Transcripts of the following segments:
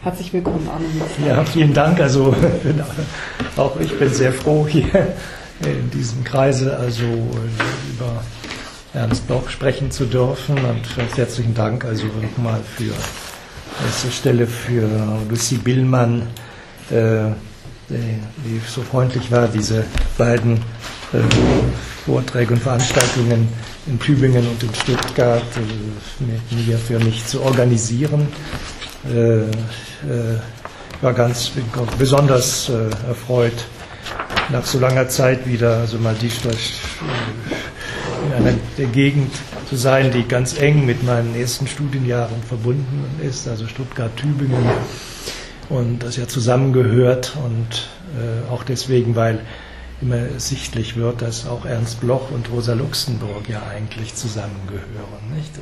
Herzlich willkommen, Arne Ja, vielen Dank. Also auch ich bin sehr froh, hier in diesem Kreise also über Ernst Bloch sprechen zu dürfen. Und herzlichen Dank also nochmal für erste Stelle für Lucy Billmann, äh, die so freundlich war, diese beiden äh, Vorträge und Veranstaltungen in Tübingen und in Stuttgart äh, mit mir für mich zu organisieren. Äh, äh, war ganz besonders äh, erfreut, nach so langer Zeit wieder also mal die in einer der Gegend zu sein, die ganz eng mit meinen ersten Studienjahren verbunden ist, also Stuttgart-Tübingen und das ja zusammengehört und äh, auch deswegen, weil immer sichtlich wird, dass auch Ernst Bloch und Rosa Luxemburg ja eigentlich zusammengehören. Nicht?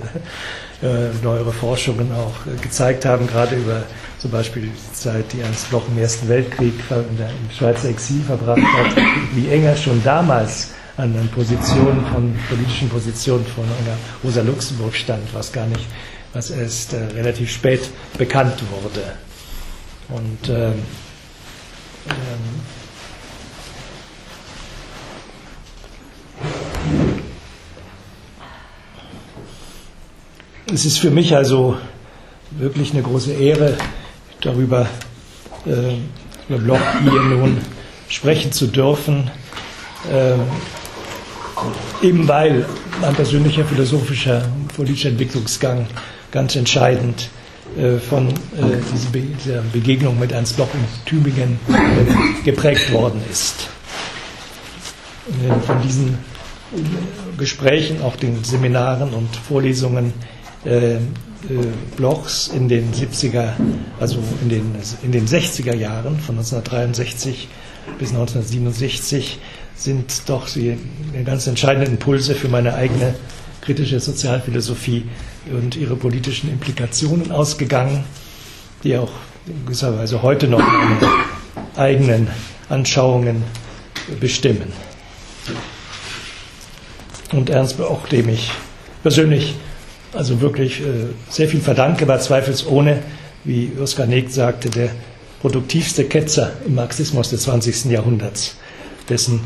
Äh, neuere Forschungen auch gezeigt haben, gerade über zum Beispiel die Zeit, die Ernst Bloch im Ersten Weltkrieg im Schweizer Exil verbracht hat, wie eng er schon damals an den Positionen von politischen Positionen von Rosa Luxemburg stand, was gar nicht, was erst äh, relativ spät bekannt wurde. Und ähm, ähm, es ist für mich also wirklich eine große Ehre, darüber äh, über Bloch hier nun sprechen zu dürfen, äh, eben weil mein persönlicher philosophischer politischer Entwicklungsgang ganz entscheidend äh, von äh, dieser Begegnung mit Ernst Bloch in Tübingen äh, geprägt worden ist. Von diesen Gesprächen, auch den Seminaren und Vorlesungen äh, äh, Blochs in den 70er, also in den, in den 60er Jahren, von 1963 bis 1967, sind doch die ganz entscheidenden Impulse für meine eigene kritische Sozialphilosophie und ihre politischen Implikationen ausgegangen, die auch in gewisser Weise heute noch meine eigenen Anschauungen bestimmen. Und Ernst Bloch, dem ich persönlich also wirklich äh, sehr viel verdanke, war zweifelsohne, wie Oskar Negt sagte, der produktivste Ketzer im Marxismus des 20. Jahrhunderts, dessen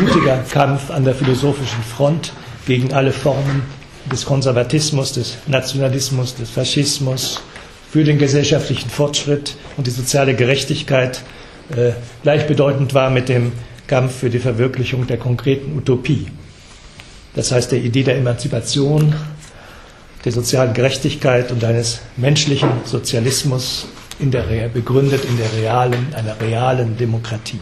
mutiger Kampf an der philosophischen Front gegen alle Formen des Konservatismus, des Nationalismus, des Faschismus, für den gesellschaftlichen Fortschritt und die soziale Gerechtigkeit äh, gleichbedeutend war mit dem Kampf für die Verwirklichung der konkreten Utopie. Das heißt der Idee der Emanzipation, der sozialen Gerechtigkeit und eines menschlichen Sozialismus in der, begründet in der realen, einer realen Demokratie.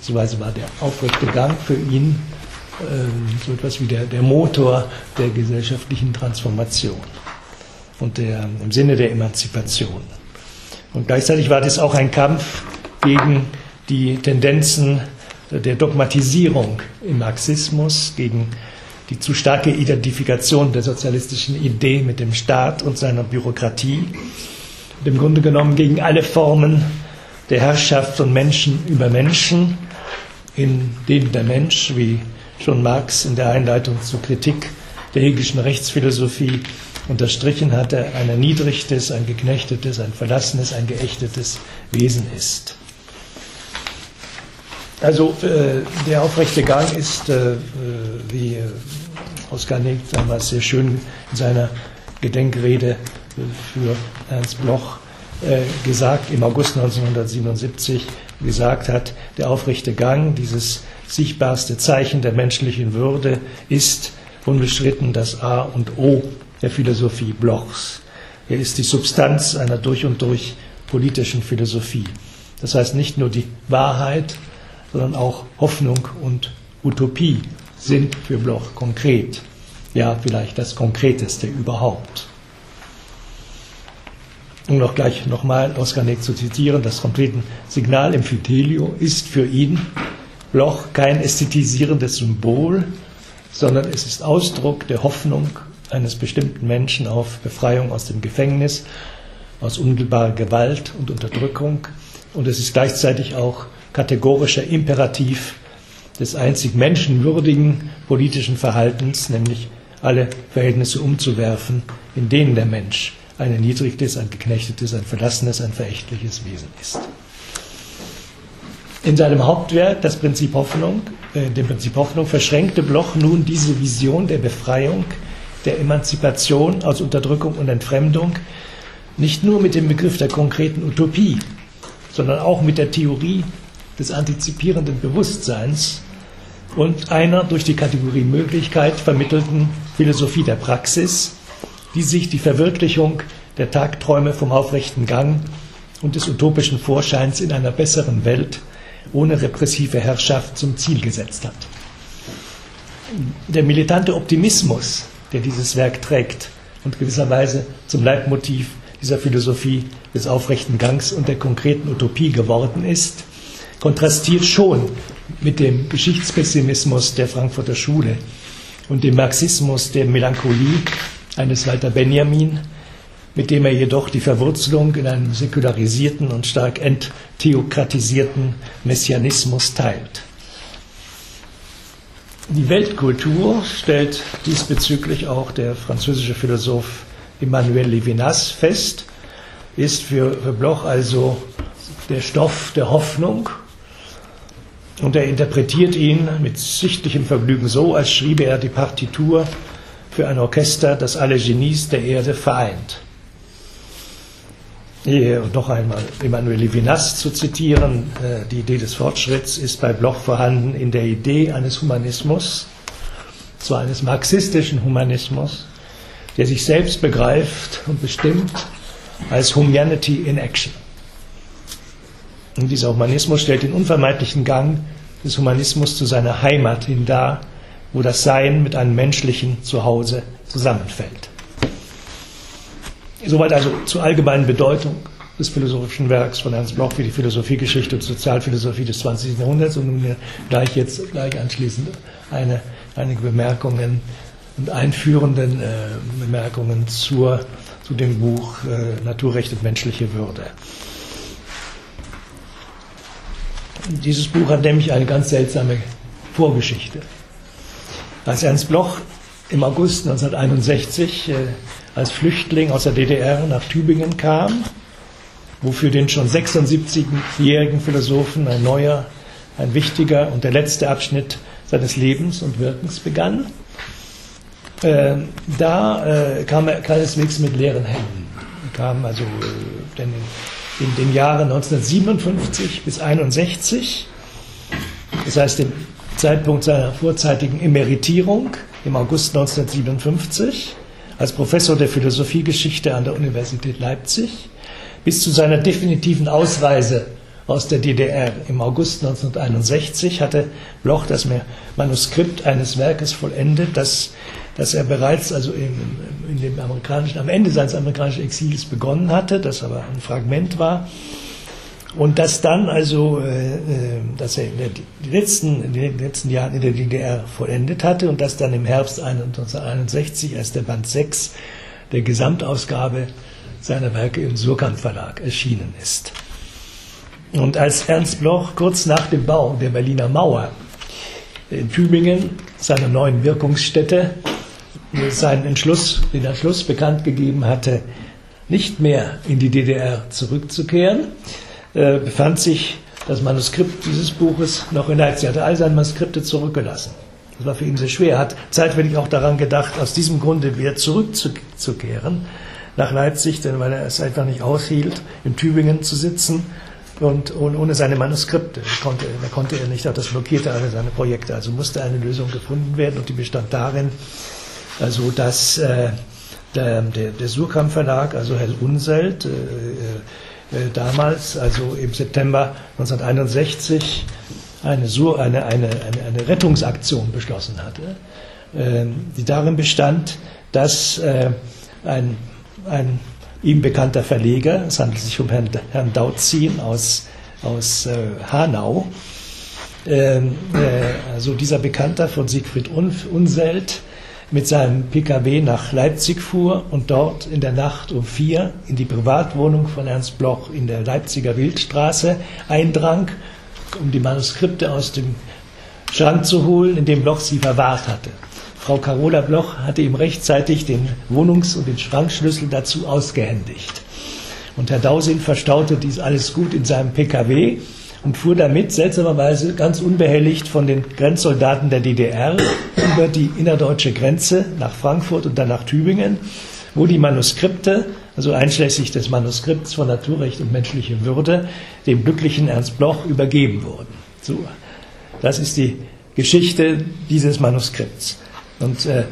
So war der aufrechte Gang für ihn äh, so etwas wie der, der Motor der gesellschaftlichen Transformation und der, im Sinne der Emanzipation. Und gleichzeitig war das auch ein Kampf gegen die Tendenzen der Dogmatisierung im Marxismus, gegen die zu starke Identifikation der sozialistischen Idee mit dem Staat und seiner Bürokratie und im Grunde genommen gegen alle Formen der Herrschaft von Menschen über Menschen, in denen der Mensch, wie schon Marx in der Einleitung zur Kritik der hegelischen Rechtsphilosophie unterstrichen hatte, ein erniedrigtes, ein geknechtetes, ein verlassenes, ein geächtetes Wesen ist. Also äh, der aufrechte Gang ist, äh, wie äh, Oskar Nick damals sehr schön in seiner Gedenkrede äh, für Ernst Bloch äh, gesagt, im August 1977 gesagt hat, der aufrechte Gang, dieses sichtbarste Zeichen der menschlichen Würde, ist unbestritten das A und O der Philosophie Blochs. Er ist die Substanz einer durch und durch politischen Philosophie. Das heißt nicht nur die Wahrheit, sondern auch Hoffnung und Utopie sind für Bloch konkret. Ja, vielleicht das Konkreteste überhaupt. Um noch gleich nochmal Oskar Neck zu zitieren, das konkrete Signal im Fidelio ist für ihn Bloch kein ästhetisierendes Symbol, sondern es ist Ausdruck der Hoffnung eines bestimmten Menschen auf Befreiung aus dem Gefängnis, aus unmittelbarer Gewalt und Unterdrückung. Und es ist gleichzeitig auch kategorischer Imperativ des einzig menschenwürdigen politischen Verhaltens, nämlich alle Verhältnisse umzuwerfen, in denen der Mensch ein erniedrigtes, ein geknechtetes, ein verlassenes, ein verächtliches Wesen ist. In seinem Hauptwerk, das Prinzip Hoffnung, äh, dem Prinzip Hoffnung, verschränkte Bloch nun diese Vision der Befreiung, der Emanzipation aus Unterdrückung und Entfremdung nicht nur mit dem Begriff der konkreten Utopie, sondern auch mit der Theorie des antizipierenden Bewusstseins und einer durch die Kategorie Möglichkeit vermittelten Philosophie der Praxis, die sich die Verwirklichung der Tagträume vom aufrechten Gang und des utopischen Vorscheins in einer besseren Welt ohne repressive Herrschaft zum Ziel gesetzt hat. Der militante Optimismus, der dieses Werk trägt und gewisserweise zum Leitmotiv dieser Philosophie des aufrechten Gangs und der konkreten Utopie geworden ist, kontrastiert schon mit dem Geschichtspessimismus der Frankfurter Schule und dem Marxismus der Melancholie eines Walter Benjamin, mit dem er jedoch die Verwurzelung in einem säkularisierten und stark enttheokratisierten Messianismus teilt. Die Weltkultur stellt diesbezüglich auch der französische Philosoph Emmanuel Levinas fest, ist für, für Bloch also der Stoff der Hoffnung und er interpretiert ihn mit sichtlichem Vergnügen so, als schriebe er die Partitur für ein Orchester, das alle Genies der Erde vereint. Hier noch einmal Emmanuel Levinas zu zitieren. Äh, die Idee des Fortschritts ist bei Bloch vorhanden in der Idee eines Humanismus, zwar eines marxistischen Humanismus, der sich selbst begreift und bestimmt als Humanity in Action. Und dieser Humanismus stellt den unvermeidlichen Gang des Humanismus zu seiner Heimat hin dar, wo das Sein mit einem menschlichen Zuhause zusammenfällt. Soweit also zur allgemeinen Bedeutung des philosophischen Werks von Ernst Bloch für die Philosophiegeschichte und Sozialphilosophie des 20. Jahrhunderts und nun gleich jetzt gleich anschließend eine, einige Bemerkungen und einführenden äh, Bemerkungen zur, zu dem Buch äh, Naturrecht und menschliche Würde. Dieses Buch hat nämlich eine ganz seltsame Vorgeschichte. Als Ernst Bloch im August 1961 äh, als Flüchtling aus der DDR nach Tübingen kam, wo für den schon 76-jährigen Philosophen ein neuer, ein wichtiger und der letzte Abschnitt seines Lebens und Wirkens begann, äh, da äh, kam er keineswegs mit leeren Händen. Er kam also denn in, den Jahren 1957 bis 1961, das heißt dem Zeitpunkt seiner vorzeitigen Emeritierung im August 1957, als Professor der Philosophiegeschichte an der Universität Leipzig, bis zu seiner definitiven Ausreise aus der DDR im August 1961 hatte Bloch das Manuskript eines Werkes vollendet, das dass er bereits also in, in, dem amerikanischen, am Ende seines amerikanischen Exils begonnen hatte, das aber ein Fragment war. Und dass dann also, äh, äh dass er in, der, die letzten, in den letzten Jahren in der DDR vollendet hatte und dass dann im Herbst 1961 als der Band 6 der Gesamtausgabe seiner Werke im Surkamp Verlag erschienen ist. Und als Ernst Bloch kurz nach dem Bau der Berliner Mauer in Tübingen, seiner neuen Wirkungsstätte, seinen Entschluss, den Entschluss bekannt gegeben hatte, nicht mehr in die DDR zurückzukehren, äh, befand sich das Manuskript dieses Buches noch in Leipzig. Er hatte all seine Manuskripte zurückgelassen. Das war für ihn sehr schwer. Er hat zeitweilig auch daran gedacht, aus diesem Grunde wieder zurückzukehren nach Leipzig, denn weil er es einfach nicht aushielt, in Tübingen zu sitzen und ohne seine Manuskripte da konnte er nicht, das blockierte alle seine Projekte. Also musste eine Lösung gefunden werden und die bestand darin, also dass äh, der, der, Surkamp Verlag, also Herr Unselt, äh, äh, damals, also im September 1961, eine, Sur, eine, eine, eine, eine Rettungsaktion beschlossen hatte, ähm, die darin bestand, dass äh, ein, ein ihm bekannter Verleger, es handelt sich um Herrn, Herrn Dautzin aus, aus äh, Hanau, ähm, äh, also dieser Bekannter von Siegfried Unselt, mit seinem Pkw nach Leipzig fuhr und dort in der Nacht um vier in die Privatwohnung von Ernst Bloch in der Leipziger Wildstraße eindrang, um die Manuskripte aus dem Schrank zu holen, in dem Bloch sie verwahrt hatte. Frau Carola Bloch hatte ihm rechtzeitig den Wohnungs- und den Schrankschlüssel dazu ausgehändigt. Und Herr Dausin verstaute dies alles gut in seinem PKW und fuhr damit seltsamerweise ganz unbehelligt von den Grenzsoldaten der DDR über die innerdeutsche Grenze nach Frankfurt und dann nach Tübingen, wo die Manuskripte, also einschließlich des Manuskripts von Naturrecht und menschliche Würde, dem glücklichen Ernst Bloch übergeben wurden. So, das ist die Geschichte dieses Manuskripts. Und äh,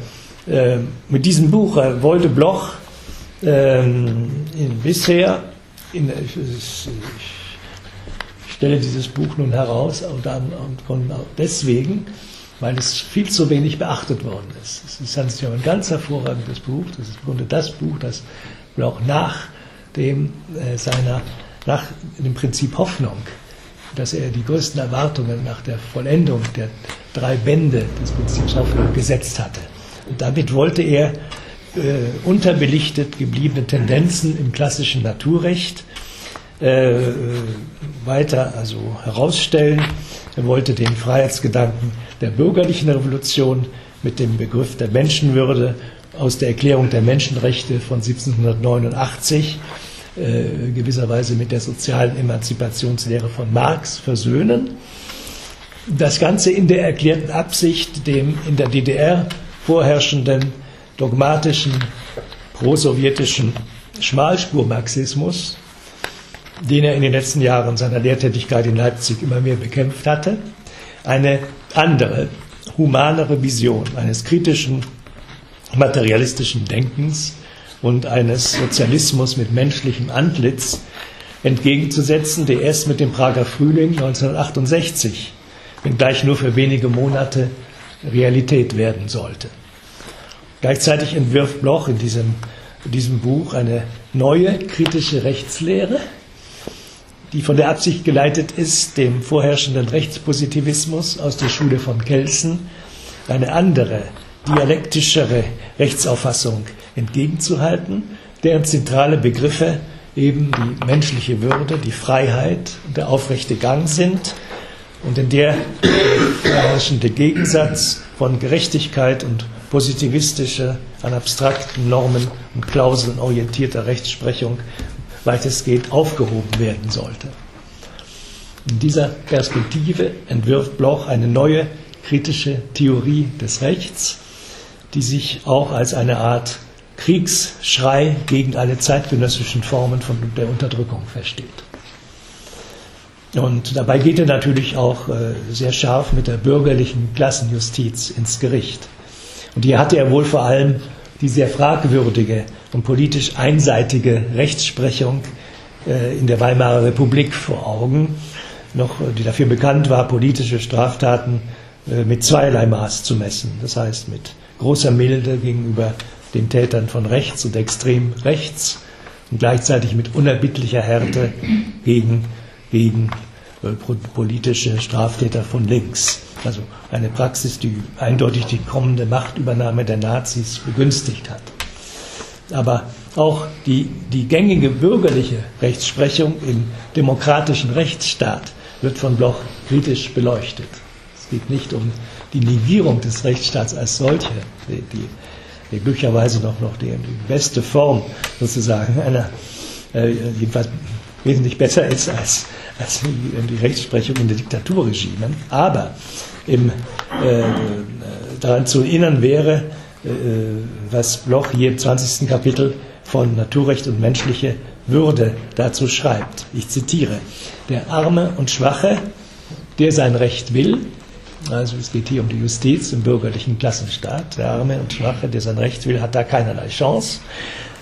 äh, mit diesem Buch äh, wollte Bloch ähm, in, bisher, in, ich, ich, stelle dieses Buch nun heraus, und, und, und deswegen, weil es viel zu wenig beachtet worden ist. Es ist ein, ein ganz hervorragendes Buch. Das ist im Grunde das Buch, das Bloch nach dem äh, seiner, nach dem Prinzip Hoffnung, dass er die größten Erwartungen nach der Vollendung der drei Bände des Prinzips Hoffnung gesetzt hatte. Und damit wollte er äh, unterbelichtet gebliebene Tendenzen im klassischen Naturrecht äh, weiter also herausstellen. Er wollte den Freiheitsgedanken der bürgerlichen Revolution mit dem Begriff der Menschenwürde aus der Erklärung der Menschenrechte von 1789 äh, gewisserweise mit der sozialen Emanzipationslehre von Marx versöhnen. Das Ganze in der erklärten Absicht, dem in der DDR vorherrschenden dogmatischen prosowjetischen Schmalspurmarxismus, den er in den letzten Jahren seiner Lehrtätigkeit in Leipzig immer mehr bekämpft hatte, eine andere, humanere Vision eines kritischen, materialistischen Denkens und eines Sozialismus mit menschlichem Antlitz entgegenzusetzen, der erst mit dem Prager Frühling 1968, wenngleich nur für wenige Monate, Realität werden sollte. Gleichzeitig entwirft Bloch in diesem, in diesem Buch eine neue kritische Rechtslehre, die von der Absicht geleitet ist, dem vorherrschenden Rechtspositivismus aus der Schule von Kelsen eine andere, dialektischere Rechtsauffassung entgegenzuhalten, deren zentrale Begriffe eben die menschliche Würde, die Freiheit und der aufrechte Gang sind und in der vorherrschende Gegensatz von Gerechtigkeit und positivistischer, an abstrakten Normen und Klauseln orientierter Rechtsprechung weitestgehend aufgehoben werden sollte. In dieser Perspektive entwirft Bloch eine neue kritische Theorie des Rechts, die sich auch als eine Art Kriegsschrei gegen alle zeitgenössischen Formen von der Unterdrückung versteht. Und dabei geht er natürlich auch äh, sehr scharf mit der bürgerlichen Klassenjustiz ins Gericht. Und hier hatte er wohl vor allem die sehr fragwürdige und politisch einseitige Rechtsprechung äh, in der Weimarer Republik vor Augen, noch, äh, die dafür bekannt war, politische Straftaten äh, mit zweierlei Maß zu messen. Das heißt, mit großer Milde gegenüber den Tätern von rechts und extrem rechts und gleichzeitig mit unerbittlicher Härte gegen, gegen politische Straftäter von links. Also eine Praxis, die eindeutig die kommende Machtübernahme der Nazis begünstigt hat. Aber auch die, die gängige bürgerliche Rechtsprechung im demokratischen Rechtsstaat wird von Bloch kritisch beleuchtet. Es geht nicht um die Negierung des Rechtsstaats als solche, die, die, die glücklicherweise noch, noch die, die, beste Form sozusagen einer, äh, jedenfalls wesentlich besser ist als, als die Rechtsprechung in den Diktaturregimen. Aber im, äh, daran zu erinnern wäre, was Bloch hier im 20. Kapitel von Naturrecht und menschliche Würde dazu schreibt. Ich zitiere, der Arme und Schwache, der sein Recht will, also es geht hier um die Justiz im bürgerlichen Klassenstaat, der Arme und Schwache, der sein Recht will, hat da keinerlei Chance,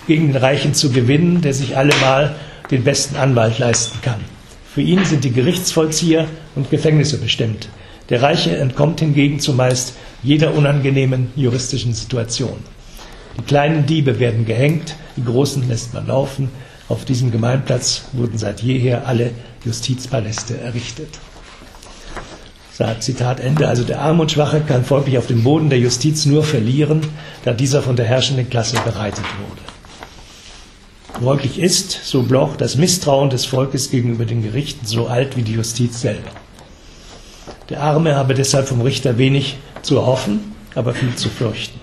gegen den Reichen zu gewinnen, der sich allemal den besten Anwalt leisten kann. Für ihn sind die Gerichtsvollzieher und Gefängnisse bestimmt. Der Reiche entkommt hingegen zumeist jeder unangenehmen juristischen Situation. Die kleinen Diebe werden gehängt, die großen lässt man laufen. Auf diesem Gemeinplatz wurden seit jeher alle Justizpaläste errichtet. Zitat Ende. Also der Arme und Schwache kann folglich auf dem Boden der Justiz nur verlieren, da dieser von der herrschenden Klasse bereitet wurde. Folglich ist, so Bloch, das Misstrauen des Volkes gegenüber den Gerichten so alt wie die Justiz selber. Der Arme habe deshalb vom Richter wenig zu erhoffen, aber viel zu fürchten.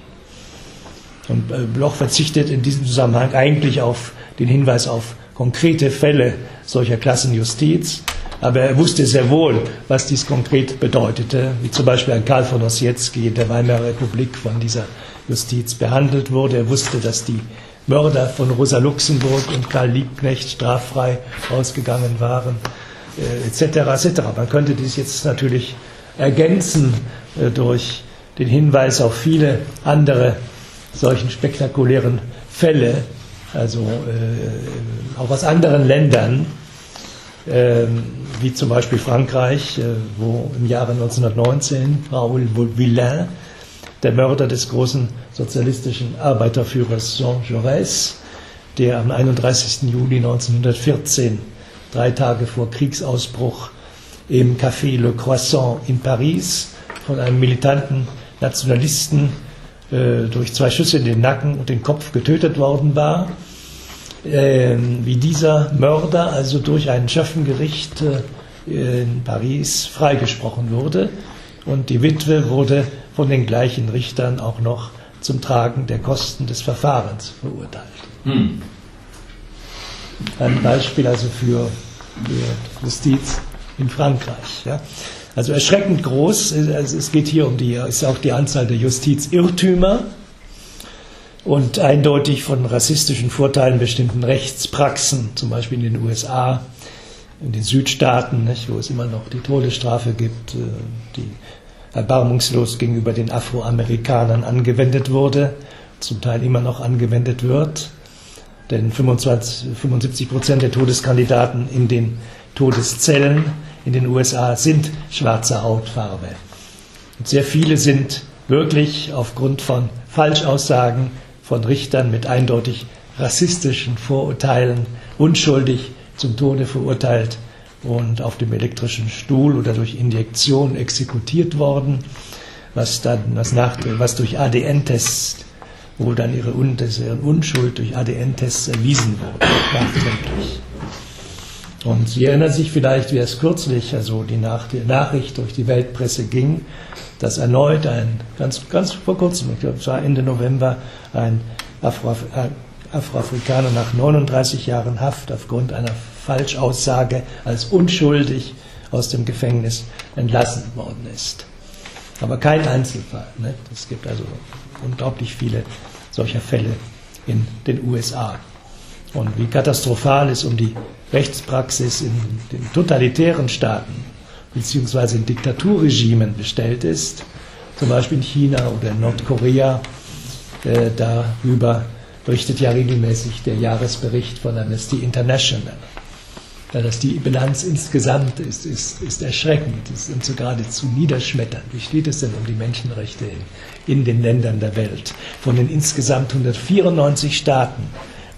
Und äh, Bloch verzichtet in diesem Zusammenhang eigentlich auf den Hinweis auf konkrete Fälle solcher Klassenjustiz, aber er wusste sehr wohl, was dies konkret bedeutete, wie zum Beispiel ein Karl von Ossietzky in der Weimarer Republik von dieser Justiz behandelt wurde. Er wusste, dass die Mörder von Rosa Luxemburg und Karl Liebknecht straffrei ausgegangen waren, äh, etc. etc. Man könnte dies jetzt natürlich ergänzen durch den Hinweis auf viele andere solchen spektakulären Fälle, also äh, auch aus anderen Ländern, äh, wie zum Beispiel Frankreich, äh, wo im Jahre 1919 Raoul Villain, der Mörder des großen sozialistischen Arbeiterführers Jean Jaurès, der am 31. Juli 1914, drei Tage vor Kriegsausbruch, im Café Le Croissant in Paris von einem militanten Nationalisten äh, durch zwei Schüsse in den Nacken und den Kopf getötet worden war. Äh, wie dieser Mörder also durch ein Schöffengericht äh, in Paris freigesprochen wurde. Und die Witwe wurde von den gleichen Richtern auch noch zum Tragen der Kosten des Verfahrens verurteilt. Hm. Ein Beispiel also für, für Justiz in Frankreich. Ja. Also erschreckend groß. Es geht hier um die, ist auch die Anzahl der Justizirrtümer und eindeutig von rassistischen Vorteilen bestimmten Rechtspraxen, zum Beispiel in den USA, in den Südstaaten, nicht, wo es immer noch die Todesstrafe gibt, äh, die erbarmungslos gegenüber den Afroamerikanern angewendet wurde, zum Teil immer noch angewendet wird. Denn 25, 75 Prozent der Todeskandidaten in den Todeszellen in den USA sind schwarzer Hautfarbe. Und sehr viele sind wirklich aufgrund von Falschaussagen von Richtern mit eindeutig rassistischen Vorurteilen unschuldig zum Tode verurteilt und auf dem elektrischen Stuhl oder durch Injektion exekutiert worden, was dann was nach, was durch ADN-Tests wo dann ihre, Unschuld durch ADN-Tests erwiesen wurde, nachträglich. Und Sie erinnern sich vielleicht, wie es kürzlich, also die, Nach die Nachricht durch die Weltpresse ging, dass erneut ein, ganz, ganz vor kurzem, ich glaube, es war Ende November, ein Afro, äh, Afroafrikaner nach 39 Jahren Haft aufgrund einer Falschaussage als unschuldig aus dem Gefängnis entlassen worden ist. Aber kein Einzelfall. Ne? Es gibt also unglaublich viele solcher Fälle in den USA und wie katastrophal es um die Rechtspraxis in den totalitären Staaten bzw. in Diktaturregimen bestellt ist, zum Beispiel in China oder in Nordkorea. Äh, darüber berichtet ja regelmäßig der Jahresbericht von Amnesty International. Ja, dass die Bilanz insgesamt ist, ist, ist erschreckend ist und so geradezu niederschmetternd. Wie steht es denn um die Menschenrechte in, in den Ländern der Welt? Von den insgesamt 194 Staaten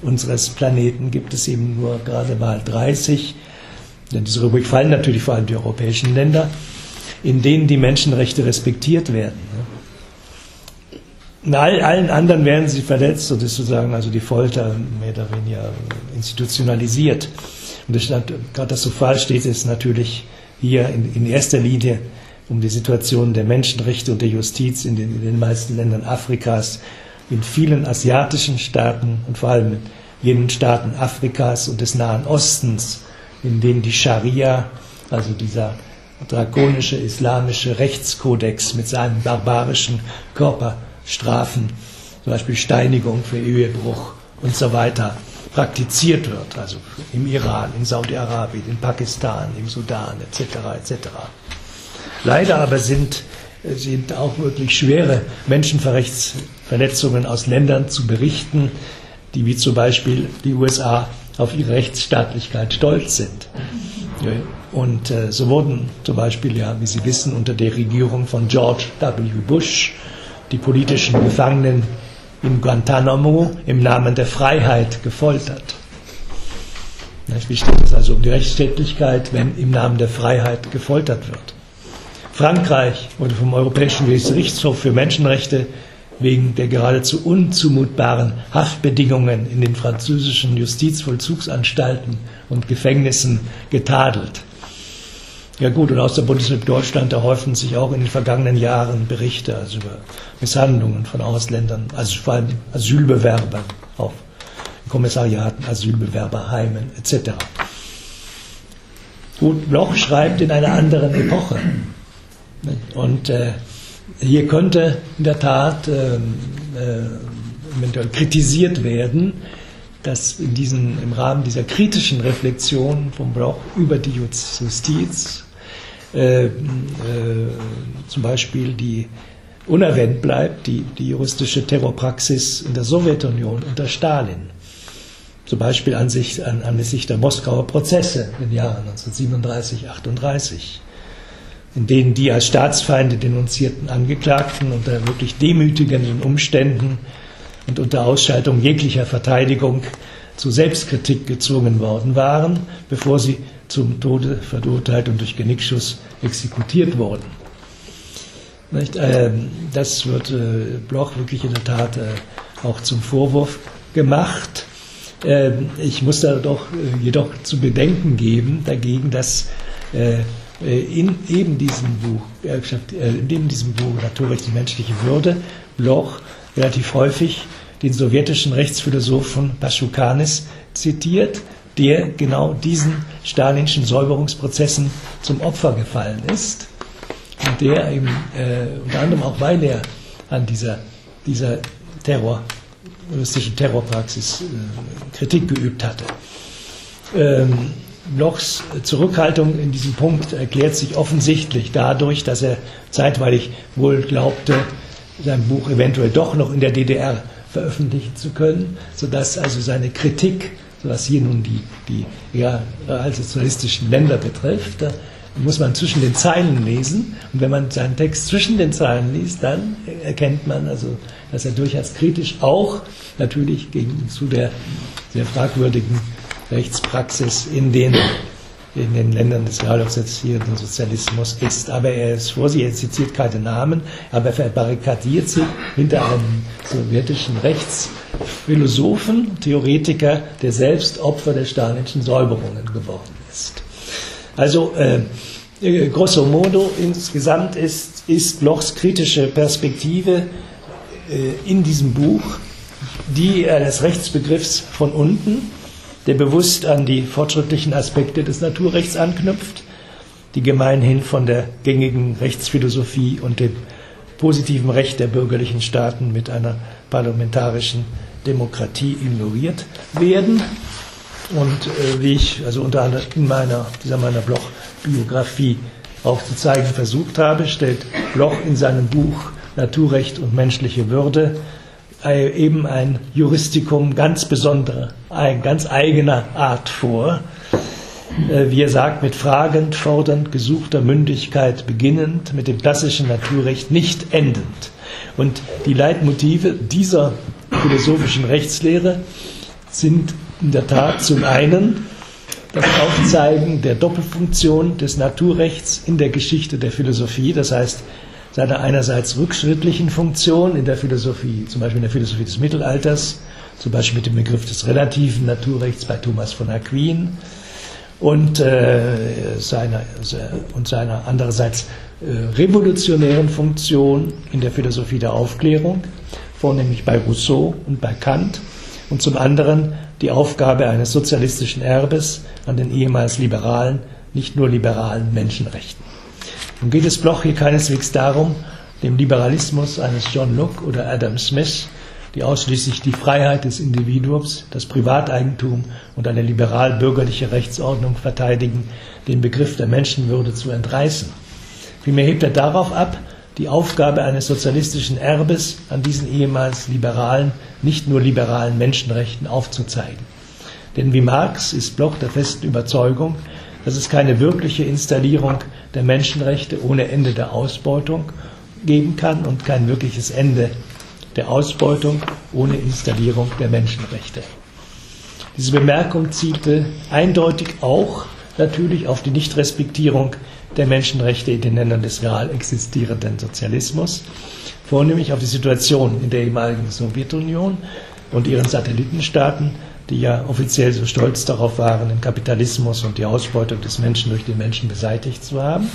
unseres Planeten gibt es eben nur gerade mal 30, in diese Rubrik fallen natürlich vor allem die europäischen Länder, in denen die Menschenrechte respektiert werden. In allen anderen werden sie verletzt und sozusagen also die Folter mehr oder weniger institutionalisiert. Und das katastrophal steht es natürlich hier in, in, erster Linie um die Situation der Menschenrechte und der Justiz in den, in den meisten Ländern Afrikas, in vielen asiatischen Staaten und vor allem in jenen Staaten Afrikas und des Nahen Ostens, in denen die Scharia, also dieser drakonische islamische Rechtskodex mit seinen barbarischen Körperstrafen, zum Beispiel Steinigung für Ehebruch und so weiter, praktiziert wird, also im Iran, in Saudi-Arabien, in Pakistan, im Sudan etc. etc. Leider aber sind sind auch wirklich schwere Menschenrechtsverletzungen aus Ländern zu berichten, die wie zum Beispiel die USA auf ihre Rechtsstaatlichkeit stolz sind. Und äh, so wurden zum Beispiel, ja, wie Sie wissen, unter der Regierung von George W. Bush die politischen Gefangenen in Guantanamo im Namen der Freiheit gefoltert. Wie steht es also um die Rechtsstaatlichkeit, wenn im Namen der Freiheit gefoltert wird? Frankreich wurde vom Europäischen Gerichtshof für Menschenrechte wegen der geradezu unzumutbaren Haftbedingungen in den französischen Justizvollzugsanstalten und Gefängnissen getadelt. Ja gut, und aus der Bundesrepublik Deutschland, da häufen sich auch in den vergangenen Jahren Berichte also über Misshandlungen von Ausländern, also vor allem Asylbewerbern, auch Kommissariaten, Asylbewerberheimen etc. Gut, Bloch schreibt in einer anderen Epoche. Und äh, hier könnte in der Tat äh, äh, kritisiert werden, dass in diesen, im Rahmen dieser kritischen Reflexion vom Bloch über die Justiz äh, äh, zum Beispiel die unerwähnt bleibt, die, die juristische Terrorpraxis in der Sowjetunion unter Stalin. Zum Beispiel an sich, an, anlässlich der Moskauer Prozesse in den Jahren 1937, 38, in denen die als Staatsfeinde denunzierten Angeklagten unter wirklich demütigenden Umständen und unter Ausschaltung jeglicher Verteidigung zu Selbstkritik gezwungen worden waren, bevor sie zum Tode verurteilt und durch Genickschuss exekutiert wurden. Ähm, das wird äh, Bloch wirklich in der Tat äh, auch zum Vorwurf gemacht. Ähm, ich muss da doch äh, jedoch zu bedenken geben dagegen, dass in eben diesem Buch, in diesem Buch Naturrecht und menschliche Würde Bloch relativ häufig den sowjetischen Rechtsphilosophen Paschukanis zitiert, der genau diesen stalinschen Säuberungsprozessen zum Opfer gefallen ist und der eben äh, unter anderem auch, weil er an dieser, dieser Terror, juristischen Terrorpraxis äh, Kritik geübt hatte. Ähm, Blochs Zurückhaltung in diesem Punkt erklärt sich offensichtlich dadurch, dass er zeitweilig wohl glaubte, sein Buch eventuell doch noch in der DDR veröffentlichen zu können, sodass also seine Kritik, was hier nun die, die ja, sozialistischen Länder betrifft, muss man zwischen den Zeilen lesen. Und wenn man seinen Text zwischen den Zeilen liest, dann erkennt man also, dass er durchaus kritisch auch natürlich gegen zu der sehr fragwürdigen Rechtspraxis in den in den Ländern des realsozialisierten Sozialismus ist. Aber er ist vor sich, er zitiert keine Namen, aber er verbarrikadiert sich hinter einem sowjetischen Rechtsphilosophen, Theoretiker, der selbst Opfer der stalinischen Säuberungen geworden ist. Also äh, äh grosso modo insgesamt ist, ist Lochs kritische Perspektive äh, in diesem Buch die eines Rechtsbegriffs von unten, der bewusst an die fortschrittlichen Aspekte des Naturrechts anknüpft, die gemeinhin von der gängigen Rechtsphilosophie und dem positiven Recht der bürgerlichen Staaten mit einer parlamentarischen Demokratie ignoriert werden. Und äh, wie ich also unter anderem in meiner, dieser meiner Bloch-Biografie aufzuzeigen versucht habe, stellt Bloch in seinem Buch Naturrecht und menschliche Würde eben ein Juristikum ganz besonderer, ein ganz eigener Art vor. Äh, wie er sagt, mit fragend, fordernd, gesuchter Mündigkeit beginnend, mit dem klassischen Naturrecht nicht endend. Und die Leitmotive dieser philosophischen Rechtslehre sind in der Tat zum einen das Aufzeigen der Doppelfunktion des Naturrechts in der Geschichte der Philosophie, das heißt seiner einerseits rückschrittlichen Funktion in der Philosophie, zum Beispiel in der Philosophie des Mittelalters, zum Beispiel mit dem Begriff des relativen Naturrechts bei Thomas von Aquin und, äh, seiner, und seiner andererseits äh, revolutionären Funktion in der Philosophie der Aufklärung, vornehmlich bei Rousseau und bei Kant und zum anderen die Aufgabe eines sozialistischen Erbes an den ehemals liberalen, nicht nur liberalen Menschenrechten. Nun geht es Bloch hier keineswegs darum, dem Liberalismus eines John Locke oder Adam Smith, die ausschließlich die Freiheit des Individuums, das Privateigentum und eine liberal-bürgerliche Rechtsordnung verteidigen, den Begriff der Menschenwürde zu entreißen. Vielmehr hebt er darauf ab, die Aufgabe eines sozialistischen Erbes an diesen ehemals liberalen, nicht nur liberalen Menschenrechten aufzuzeigen. Denn wie Marx ist Bloch der festen Überzeugung, dass es keine wirkliche Installierung der Menschenrechte ohne Ende der Ausbeutung geben kann und kein wirkliches Ende der Ausbeutung ohne Installierung der Menschenrechte. Diese Bemerkung zielte eindeutig auch natürlich auf die Nichtrespektierung der Menschenrechte in den Ländern des real existierenden Sozialismus, vornehmlich auf die Situation in der ehemaligen Sowjetunion und ihren Satellitenstaaten, die ja offiziell so stolz darauf waren, den Kapitalismus und die Ausbeutung des Menschen durch den Menschen beseitigt zu haben.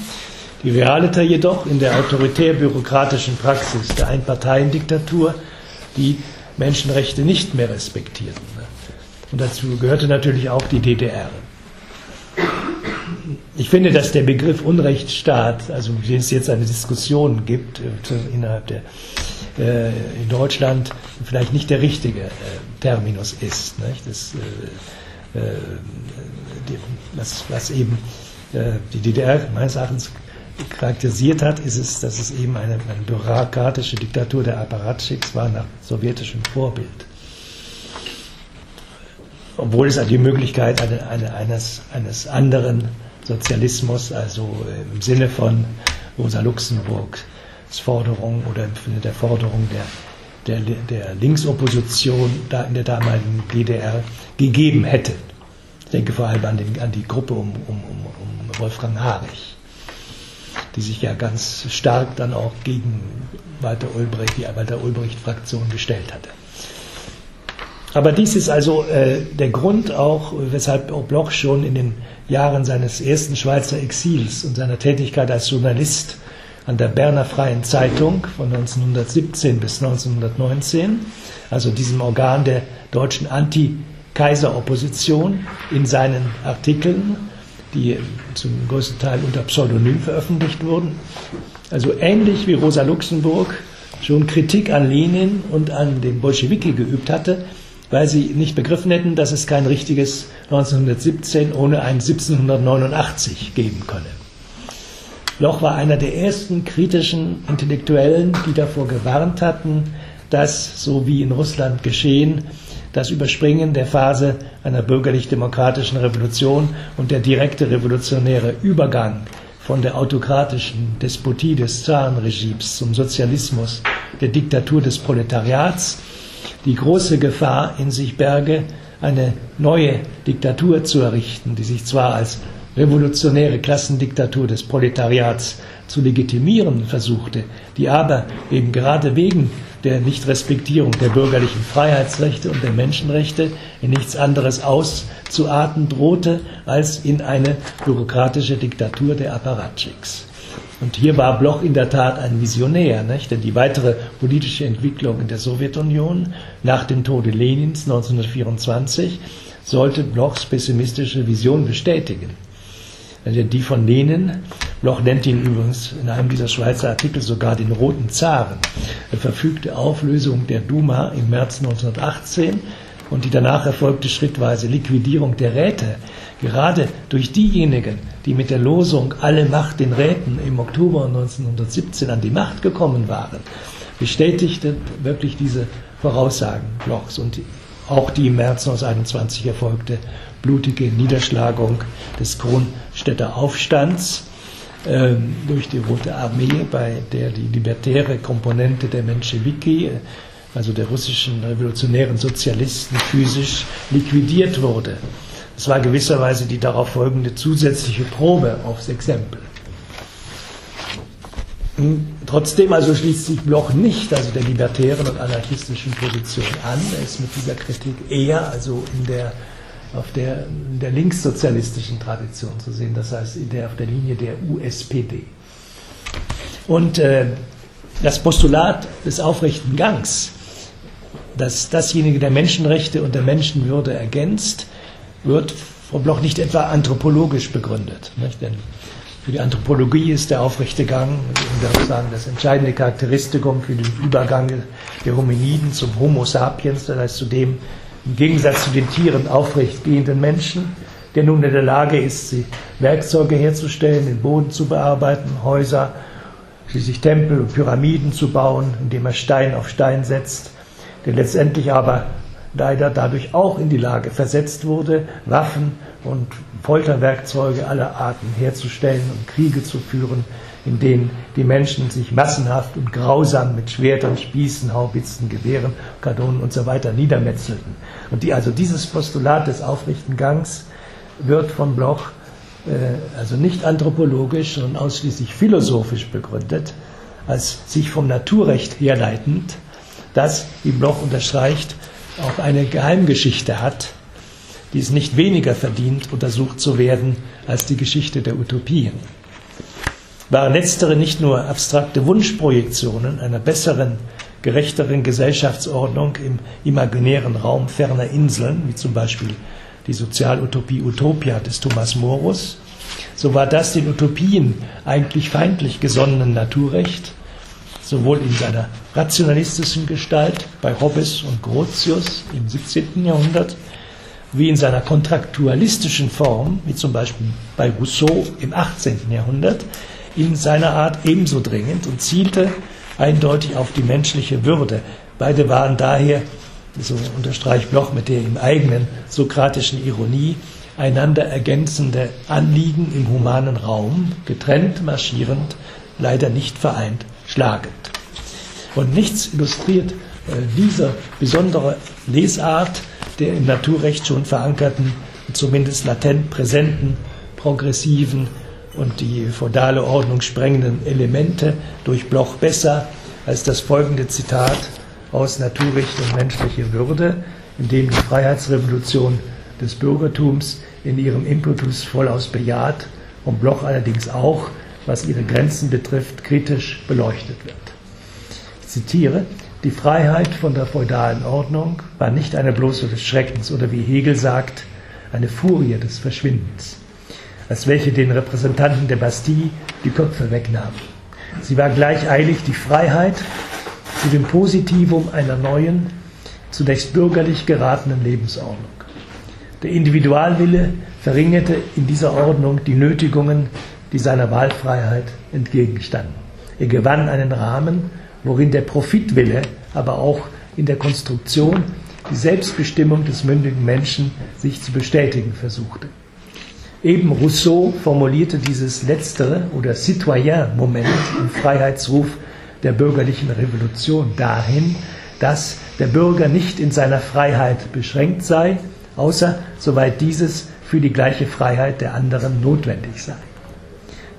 Die Realiter jedoch in der autoritär-bürokratischen Praxis der Einparteiendiktatur die Menschenrechte nicht mehr respektierten. Und dazu gehörte natürlich auch die DDR. Ich finde, dass der Begriff Unrechtsstaat, also den es jetzt eine Diskussion gibt äh, innerhalb der äh, in Deutschland, vielleicht nicht der richtige äh, Terminus ist. Nicht? Das, äh, äh die, was, was, eben äh, die DDR meines Erachtens charakterisiert hat, ist es, dass es eben eine, eine bürokratische Diktatur der Apparatschicks war nach sowjetischem Vorbild. Obwohl es die Möglichkeit eine, eine, eines, eines anderen Sozialismus, also im Sinne von Rosa Luxemburgs Forderung oder im der Forderung der, der, der Linksopposition da in der damaligen DDR gegeben hätte. Ich denke vor allem an, den, an die Gruppe um, um, um, um Wolfgang Harich die sich ja ganz stark dann auch gegen Walter Ulbricht, die Walter Ulbricht-Fraktion gestellt hatte. Aber dies ist also äh, der Grund auch, weshalb Bloch schon in den Jahren seines ersten Schweizer Exils und seiner Tätigkeit als Journalist an der Berner Freien Zeitung von 1917 bis 1919, also diesem Organ der deutschen Anti-Kaiser-Opposition, in seinen Artikeln die zum größten Teil unter Pseudonym veröffentlicht wurden. Also ähnlich wie Rosa Luxemburg schon Kritik an Lenin und an den Bolschewiki geübt hatte, weil sie nicht begriffen hätten, dass es kein richtiges 1917 ohne ein 1789 geben könne. Bloch war einer der ersten kritischen Intellektuellen, die davor gewarnt hatten, dass, so wie in Russland geschehen, das Überspringen der Phase einer bürgerlich-demokratischen Revolution und der direkte revolutionäre Übergang von der autokratischen Despotie des Zarenregimes zum Sozialismus, der Diktatur des Proletariats, die große Gefahr in sich berge, eine neue Diktatur zu errichten, die sich zwar als revolutionäre Klassendiktatur des Proletariats zu legitimieren versuchte, die aber eben gerade wegen der Nichtrespektierung der bürgerlichen Freiheitsrechte und der Menschenrechte in nichts anderes auszuarten drohte als in eine bürokratische Diktatur der Apparatschicks. Und hier war Bloch in der Tat ein Visionär, nicht? denn die weitere politische Entwicklung in der Sowjetunion nach dem Tode Lenins 1924 sollte Blochs pessimistische Vision bestätigen. Die von Lenin, Bloch nennt ihn übrigens in einem dieser Schweizer Artikel sogar den roten Zaren, er verfügte Auflösung der Duma im März 1918 und die danach erfolgte schrittweise Liquidierung der Räte, gerade durch diejenigen, die mit der Losung Alle Macht den Räten im Oktober 1917 an die Macht gekommen waren, bestätigte wirklich diese Voraussagen Blochs. Und auch die im März 1921 erfolgte blutige Niederschlagung des Kronstädter Aufstands ähm, durch die Rote Armee, bei der die libertäre Komponente der Menschewiki, also der russischen revolutionären Sozialisten, physisch liquidiert wurde. Das war gewisserweise die darauf folgende zusätzliche Probe aufs Exempel. Hm, trotzdem also schließt sich Bloch nicht also der libertären und anarchistischen Position an. Er ist mit dieser Kritik eher also in der auf der, der linkssozialistischen Tradition zu sehen, das heißt in der, auf der Linie der USPD. Und äh, das Postulat des aufrechten Gangs, dass dasjenige der Menschenrechte und der Menschenwürde ergänzt, wird vom Bloch nicht etwa anthropologisch begründet. Nicht? Denn für die Anthropologie ist der aufrechte Gang, sagen, das entscheidende Charakteristikum für den Übergang der Hominiden zum Homo sapiens, das heißt zu dem, im Gegensatz zu den Tieren aufrecht gehenden Menschen, der nun in der Lage ist, Werkzeuge herzustellen, den Boden zu bearbeiten, Häuser, schließlich Tempel und Pyramiden zu bauen, indem er Stein auf Stein setzt, der letztendlich aber leider dadurch auch in die Lage versetzt wurde, Waffen und Folterwerkzeuge aller Arten herzustellen und Kriege zu führen, in denen die Menschen sich massenhaft und grausam mit Schwertern, Spießen, Haubitzen, Gewehren, Kanonen und so niedermetzelten. Und die, also dieses Postulat des aufrechten Gangs wird von Bloch äh, also nicht anthropologisch, sondern ausschließlich philosophisch begründet, als sich vom Naturrecht herleitend, das, wie Bloch unterstreicht, auch eine Geheimgeschichte hat, die es nicht weniger verdient, untersucht zu werden als die Geschichte der Utopien. Waren letztere nicht nur abstrakte Wunschprojektionen einer besseren, gerechteren Gesellschaftsordnung im imaginären Raum ferner Inseln, wie zum Beispiel die Sozialutopie Utopia des Thomas Morus, so war das den Utopien eigentlich feindlich gesonnenen Naturrecht, sowohl in seiner rationalistischen Gestalt bei Hobbes und Grotius im 17. Jahrhundert, wie in seiner kontraktualistischen Form, wie zum Beispiel bei Rousseau im 18. Jahrhundert, in seiner Art ebenso dringend und zielte eindeutig auf die menschliche Würde. Beide waren daher, so unterstreicht Bloch mit der im eigenen sokratischen Ironie, einander ergänzende Anliegen im humanen Raum, getrennt marschierend, leider nicht vereint, schlagend. Und nichts illustriert äh, diese besondere Lesart der im Naturrecht schon verankerten, zumindest latent präsenten, progressiven und die feudale Ordnung sprengenden Elemente durch Bloch besser als das folgende Zitat aus Naturrecht und menschliche Würde, in dem die Freiheitsrevolution des Bürgertums in ihrem Impetus vollaus bejaht und Bloch allerdings auch, was ihre Grenzen betrifft, kritisch beleuchtet wird. Ich zitiere, die Freiheit von der feudalen Ordnung war nicht eine bloße des Schreckens oder wie Hegel sagt, eine Furie des Verschwindens, als welche den Repräsentanten der Bastille die Köpfe wegnahm. Sie war gleich eilig die Freiheit zu dem Positivum einer neuen, zunächst bürgerlich geratenen Lebensordnung. Der Individualwille verringerte in dieser Ordnung die Nötigungen, die seiner Wahlfreiheit entgegenstanden. Er gewann einen Rahmen, worin der Profitwille, aber auch in der Konstruktion die Selbstbestimmung des mündigen Menschen sich zu bestätigen versuchte. Eben Rousseau formulierte dieses letztere oder Citoyen-Moment im Freiheitsruf der bürgerlichen Revolution dahin, dass der Bürger nicht in seiner Freiheit beschränkt sei, außer soweit dieses für die gleiche Freiheit der anderen notwendig sei.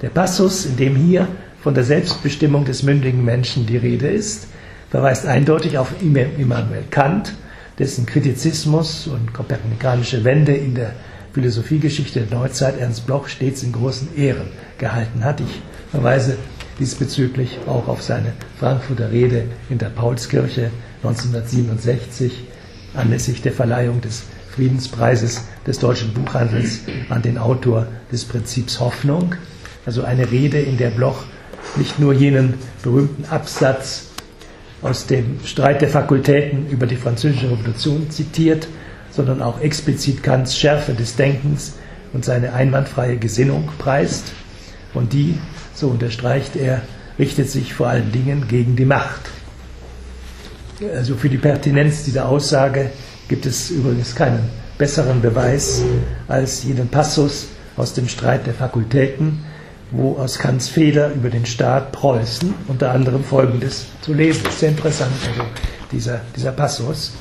Der Passus, in dem hier von der Selbstbestimmung des mündigen Menschen die Rede ist, verweist eindeutig auf Immanuel Kant, dessen Kritizismus und kopernikanische Wende in der Philosophiegeschichte der Neuzeit Ernst Bloch stets in großen Ehren gehalten hat. Ich verweise diesbezüglich auch auf seine Frankfurter Rede in der Paulskirche 1967 anlässlich der Verleihung des Friedenspreises des deutschen Buchhandels an den Autor des Prinzips Hoffnung. Also eine Rede, in der Bloch nicht nur jenen berühmten Absatz aus dem Streit der Fakultäten über die französische Revolution zitiert, sondern auch explizit Kants Schärfe des Denkens und seine einwandfreie Gesinnung preist. Und die, so unterstreicht er, richtet sich vor allen Dingen gegen die Macht. Also für die Pertinenz dieser Aussage gibt es übrigens keinen besseren Beweis als jenen Passus aus dem Streit der Fakultäten, wo aus Kants Fehler über den Staat Preußen unter anderem Folgendes zu lesen ist. Sehr interessant, also dieser, dieser Passus.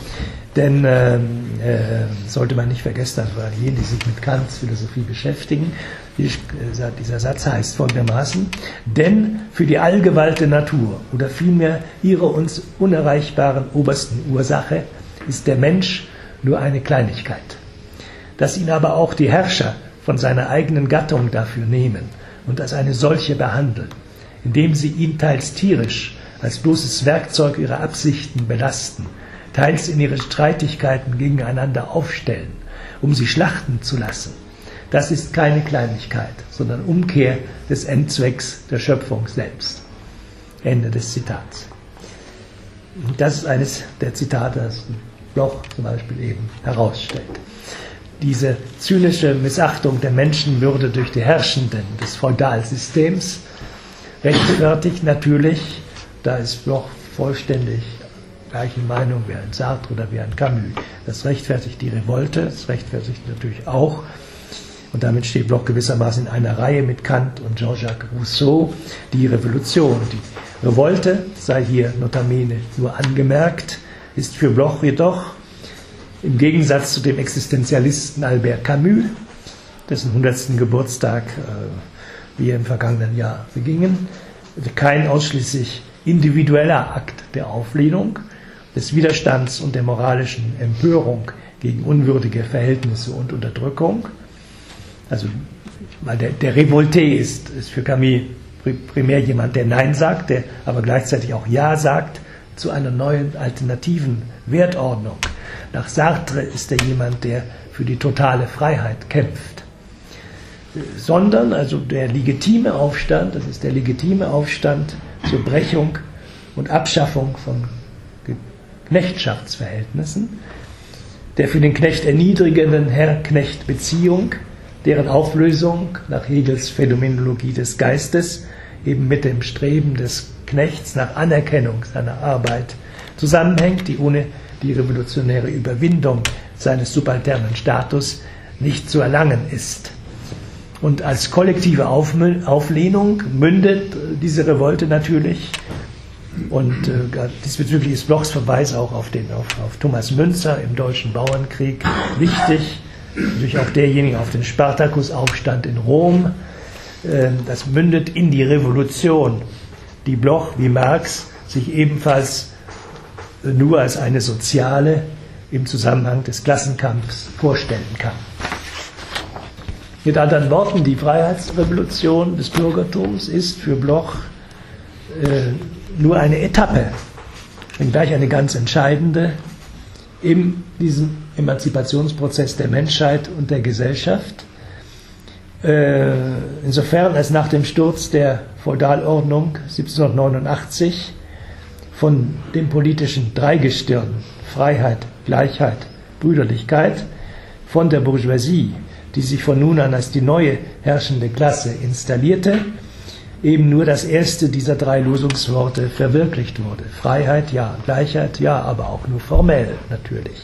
Denn ähm, äh, sollte man nicht vergessen, also jene, die sich mit Kants Philosophie beschäftigen, dieser Satz heißt folgendermaßen, denn für die Allgewalt Natur oder vielmehr ihre uns unerreichbaren obersten Ursache ist der Mensch nur eine Kleinigkeit. Dass ihn aber auch die Herrscher von seiner eigenen Gattung dafür nehmen und als eine solche behandeln, indem sie ihn teils tierisch als bloßes Werkzeug ihrer Absichten belasten, teils in ihre Streitigkeiten gegeneinander aufstellen, um sie schlachten zu lassen, das ist keine Kleinigkeit, sondern Umkehr des Endzwecks der Schöpfung selbst. Ende des Zitats. Das ist eines der Zitate, das Bloch zum Beispiel eben herausstellt. Diese zynische Missachtung der Menschenwürde durch die Herrschenden des Feudalsystems rechtfertigt natürlich, da ist Bloch vollständig gleichen Meinung wie ein Sartre oder wie ein Camus. Das rechtfertigt die Revolte, das rechtfertigt natürlich auch, und damit steht Bloch gewissermaßen in einer Reihe mit Kant und Jean-Jacques Rousseau, die Revolution. Die Revolte, sei hier notamene nur angemerkt, ist für Bloch jedoch im Gegensatz zu dem Existenzialisten Albert Camus, dessen 100. Geburtstag äh, wir im vergangenen Jahr begingen, kein ausschließlich individueller Akt der Auflehnung, des Widerstands und der moralischen Empörung gegen unwürdige Verhältnisse und Unterdrückung. Also, weil der, der Revolté ist, ist für Camus primär jemand, der Nein sagt, der aber gleichzeitig auch Ja sagt zu einer neuen alternativen Wertordnung. Nach Sartre ist er jemand, der für die totale Freiheit kämpft. Sondern, also der legitime Aufstand, das ist der legitime Aufstand zur Brechung und Abschaffung von Knechtschaftsverhältnissen, der für den Knecht erniedrigenden Herr-Knecht-Beziehung, deren Auflösung nach Hegels Phänomenologie des Geistes eben mit dem Streben des Knechts nach Anerkennung seiner Arbeit zusammenhängt, die ohne die revolutionäre Überwindung seines subalternen Status nicht zu erlangen ist. Und als kollektive Auflehnung mündet diese Revolte natürlich, und äh, diesbezüglich ist Blochs Verweis auch auf, den, auf, auf Thomas Münzer im Deutschen Bauernkrieg wichtig, natürlich auch derjenige auf den Spartakusaufstand in Rom. Äh, das mündet in die Revolution, die Bloch wie Marx sich ebenfalls nur als eine soziale im Zusammenhang des Klassenkampfs vorstellen kann. Mit anderen Worten, die Freiheitsrevolution des Bürgertums ist für Bloch äh, nur eine Etappe, wenngleich eine ganz entscheidende in diesem Emanzipationsprozess der Menschheit und der Gesellschaft. Äh, insofern als nach dem Sturz der Feudalordnung 1789 von dem politischen Dreigestirn Freiheit, Gleichheit, Brüderlichkeit von der Bourgeoisie, die sich von nun an als die neue herrschende Klasse installierte, eben nur das erste dieser drei Losungsworte verwirklicht wurde. Freiheit, ja, Gleichheit, ja, aber auch nur formell natürlich.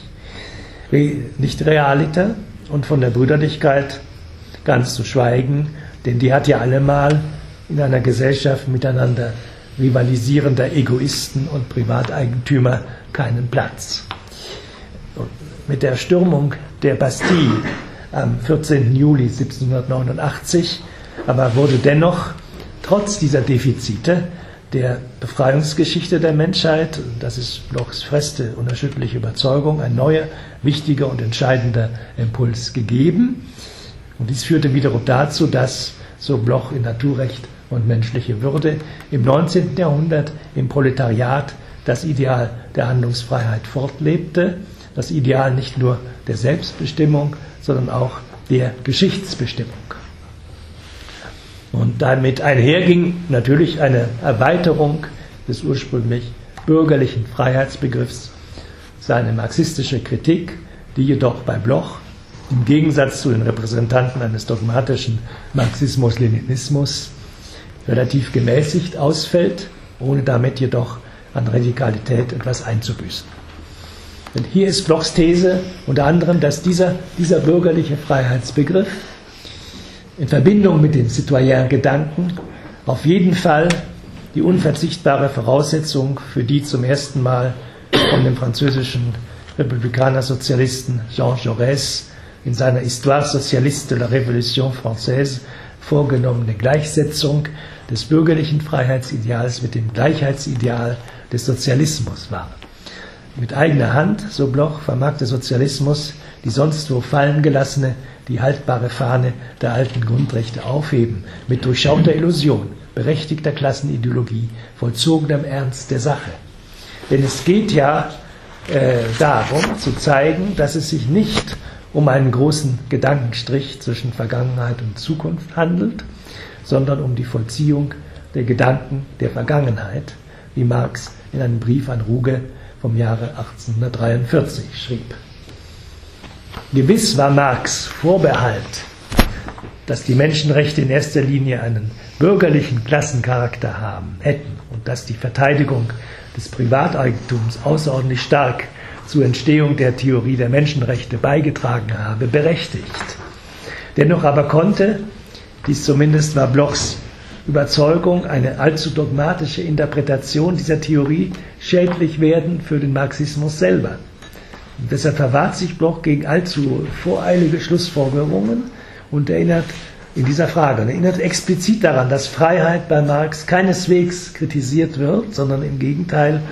Nicht realiter und von der Brüderlichkeit ganz zu schweigen, denn die hat ja allemal in einer Gesellschaft miteinander rivalisierender Egoisten und Privateigentümer keinen Platz. Mit der Stürmung der Bastille am 14. Juli 1789 aber wurde dennoch trotz dieser Defizite der Befreiungsgeschichte der Menschheit, das ist Blochs feste, unerschütterliche Überzeugung, ein neuer, wichtiger und entscheidender Impuls gegeben. Und dies führte wiederum dazu, dass, so Bloch in Naturrecht und menschliche Würde im 19. Jahrhundert im Proletariat das Ideal der Handlungsfreiheit fortlebte, das Ideal nicht nur der Selbstbestimmung, sondern auch der Geschichtsbestimmung. Und damit einherging natürlich eine Erweiterung des ursprünglich bürgerlichen Freiheitsbegriffs, seine marxistische Kritik, die jedoch bei Bloch im Gegensatz zu den Repräsentanten eines dogmatischen Marxismus-Leninismus relativ gemäßigt ausfällt, ohne damit jedoch an Radikalität etwas einzubüßen. Denn hier ist Blochs These unter anderem, dass dieser, dieser bürgerliche Freiheitsbegriff in Verbindung mit den Citoyen-Gedanken auf jeden Fall die unverzichtbare Voraussetzung für die zum ersten Mal von dem französischen Republikaner-Sozialisten Jean Jaurès in seiner Histoire socialiste de la Révolution française vorgenommene Gleichsetzung des bürgerlichen Freiheitsideals mit dem Gleichheitsideal des Sozialismus war. Mit eigener Hand, so Bloch, vermag der Sozialismus die sonst wo fallen gelassene, die haltbare Fahne der alten Grundrechte aufheben, mit durchschauter Illusion, berechtigter Klassenideologie, vollzogenem Ernst der Sache. Denn es geht ja äh, darum zu zeigen, dass es sich nicht um einen großen Gedankenstrich zwischen Vergangenheit und Zukunft handelt, sondern um die Vollziehung der Gedanken der Vergangenheit, wie Marx in einem Brief an Ruge vom Jahre 1843 schrieb. Gewiss war Marx Vorbehalt, dass die Menschenrechte in erster Linie einen bürgerlichen Klassencharakter haben hätten und dass die Verteidigung des Privateigentums außerordentlich stark zur Entstehung der Theorie der Menschenrechte beigetragen habe, berechtigt. Dennoch aber konnte, dies zumindest war Blochs Überzeugung, eine allzu dogmatische Interpretation dieser Theorie schädlich werden für den Marxismus selber. Und deshalb verwahrt sich Bloch gegen allzu voreilige Schlussfolgerungen und erinnert in dieser Frage, erinnert explizit daran, dass Freiheit bei Marx keineswegs kritisiert wird, sondern im Gegenteil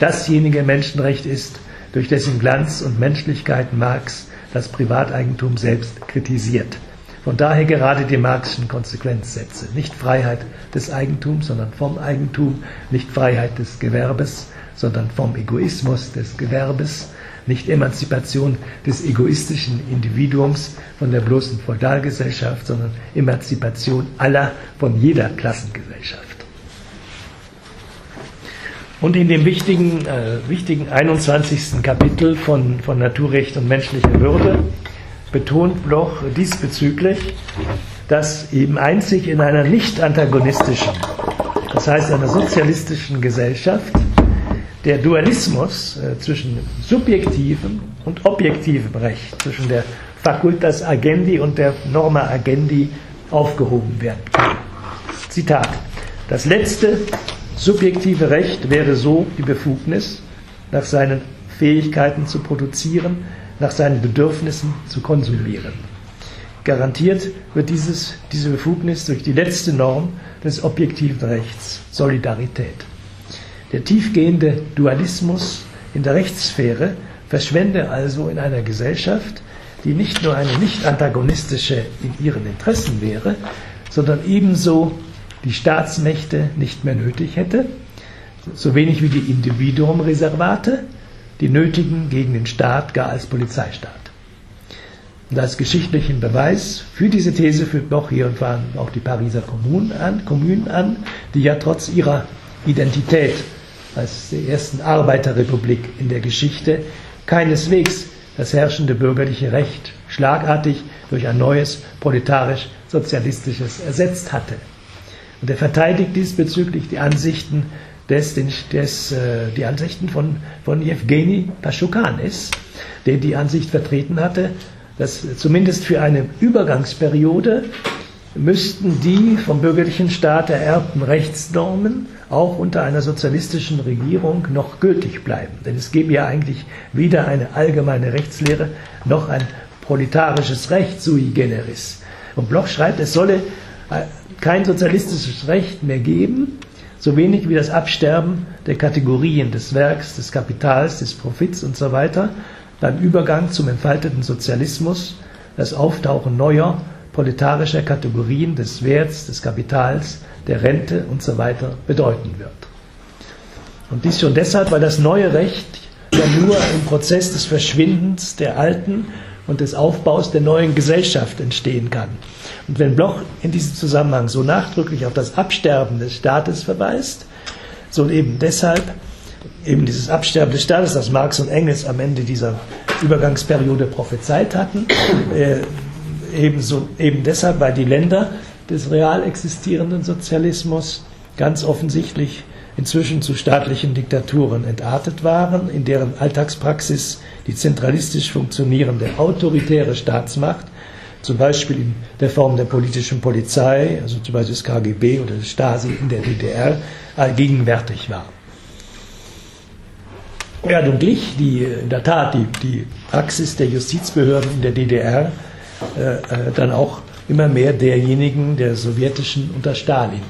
dasjenige Menschenrecht ist, durch dessen Glanz und Menschlichkeit Marx das Privateigentum selbst kritisiert. Von daher gerade die marxischen Konsequenzsätze. Nicht Freiheit des Eigentums, sondern vom Eigentum, nicht Freiheit des Gewerbes, sondern vom Egoismus des Gewerbes, nicht Emanzipation des egoistischen Individuums von der bloßen Feudalgesellschaft, sondern Emanzipation aller von jeder Klassengesellschaft. Und in dem wichtigen, äh, wichtigen 21. Kapitel von, von Naturrecht und menschlicher Würde betont Bloch diesbezüglich, dass eben einzig in einer nicht antagonistischen, das heißt einer sozialistischen Gesellschaft, der Dualismus äh, zwischen subjektivem und objektivem Recht, zwischen der Facultas agendi und der Norma agendi aufgehoben werden kann. Zitat. Das letzte subjektive Recht wäre so die Befugnis, nach seinen Fähigkeiten zu produzieren, nach seinen Bedürfnissen zu konsumieren. Garantiert wird dieses, diese Befugnis durch die letzte Norm des objektiven Rechts, Solidarität. Der tiefgehende Dualismus in der Rechtssphäre verschwende also in einer Gesellschaft, die nicht nur eine nicht antagonistische in ihren Interessen wäre, sondern ebenso die Staatsmächte nicht mehr nötig hätte, so wenig wie die Individuumreservate, die nötigen gegen den Staat gar als Polizeistaat. Und als geschichtlichen Beweis für diese These führt Bloch hier und vor auch die Pariser Kommunen an, Kommunen an, die ja trotz ihrer Identität als der ersten Arbeiterrepublik in der Geschichte keineswegs das herrschende bürgerliche Recht schlagartig durch ein neues proletarisch-sozialistisches ersetzt hatte. Und er verteidigt diesbezüglich die Ansichten des, des, äh, die Ansichten von, von Jewgeni Paschukanis, der die Ansicht vertreten hatte, dass zumindest für eine Übergangsperiode müssten die vom bürgerlichen Staat ererbten Rechtsnormen auch unter einer sozialistischen Regierung noch gültig bleiben. Denn es gäbe ja eigentlich weder eine allgemeine Rechtslehre noch ein proletarisches Recht sui generis. Und Bloch schreibt, es solle kein sozialistisches Recht mehr geben, so wenig wie das Absterben der Kategorien des Werks, des Kapitals, des Profits und so weiter beim Übergang zum entfalteten Sozialismus, das Auftauchen neuer proletarischer Kategorien des Werts, des Kapitals, der Rente und so bedeuten wird. Und dies schon deshalb, weil das neue Recht ja nur im Prozess des Verschwindens der alten und des Aufbaus der neuen Gesellschaft entstehen kann. Und wenn Bloch in diesem Zusammenhang so nachdrücklich auf das Absterben des Staates verweist, so eben deshalb eben dieses Absterben des Staates, das Marx und Engels am Ende dieser Übergangsperiode prophezeit hatten, äh, ebenso, eben deshalb, weil die Länder des real existierenden Sozialismus ganz offensichtlich inzwischen zu staatlichen Diktaturen entartet waren, in deren Alltagspraxis die zentralistisch funktionierende autoritäre Staatsmacht, zum Beispiel in der Form der politischen Polizei, also zum Beispiel des KGB oder des Stasi in der DDR, allgegenwärtig war. Ja, nun glich die, in der Tat die, die Praxis der Justizbehörden in der DDR äh, äh, dann auch immer mehr derjenigen der sowjetischen unter Stalin.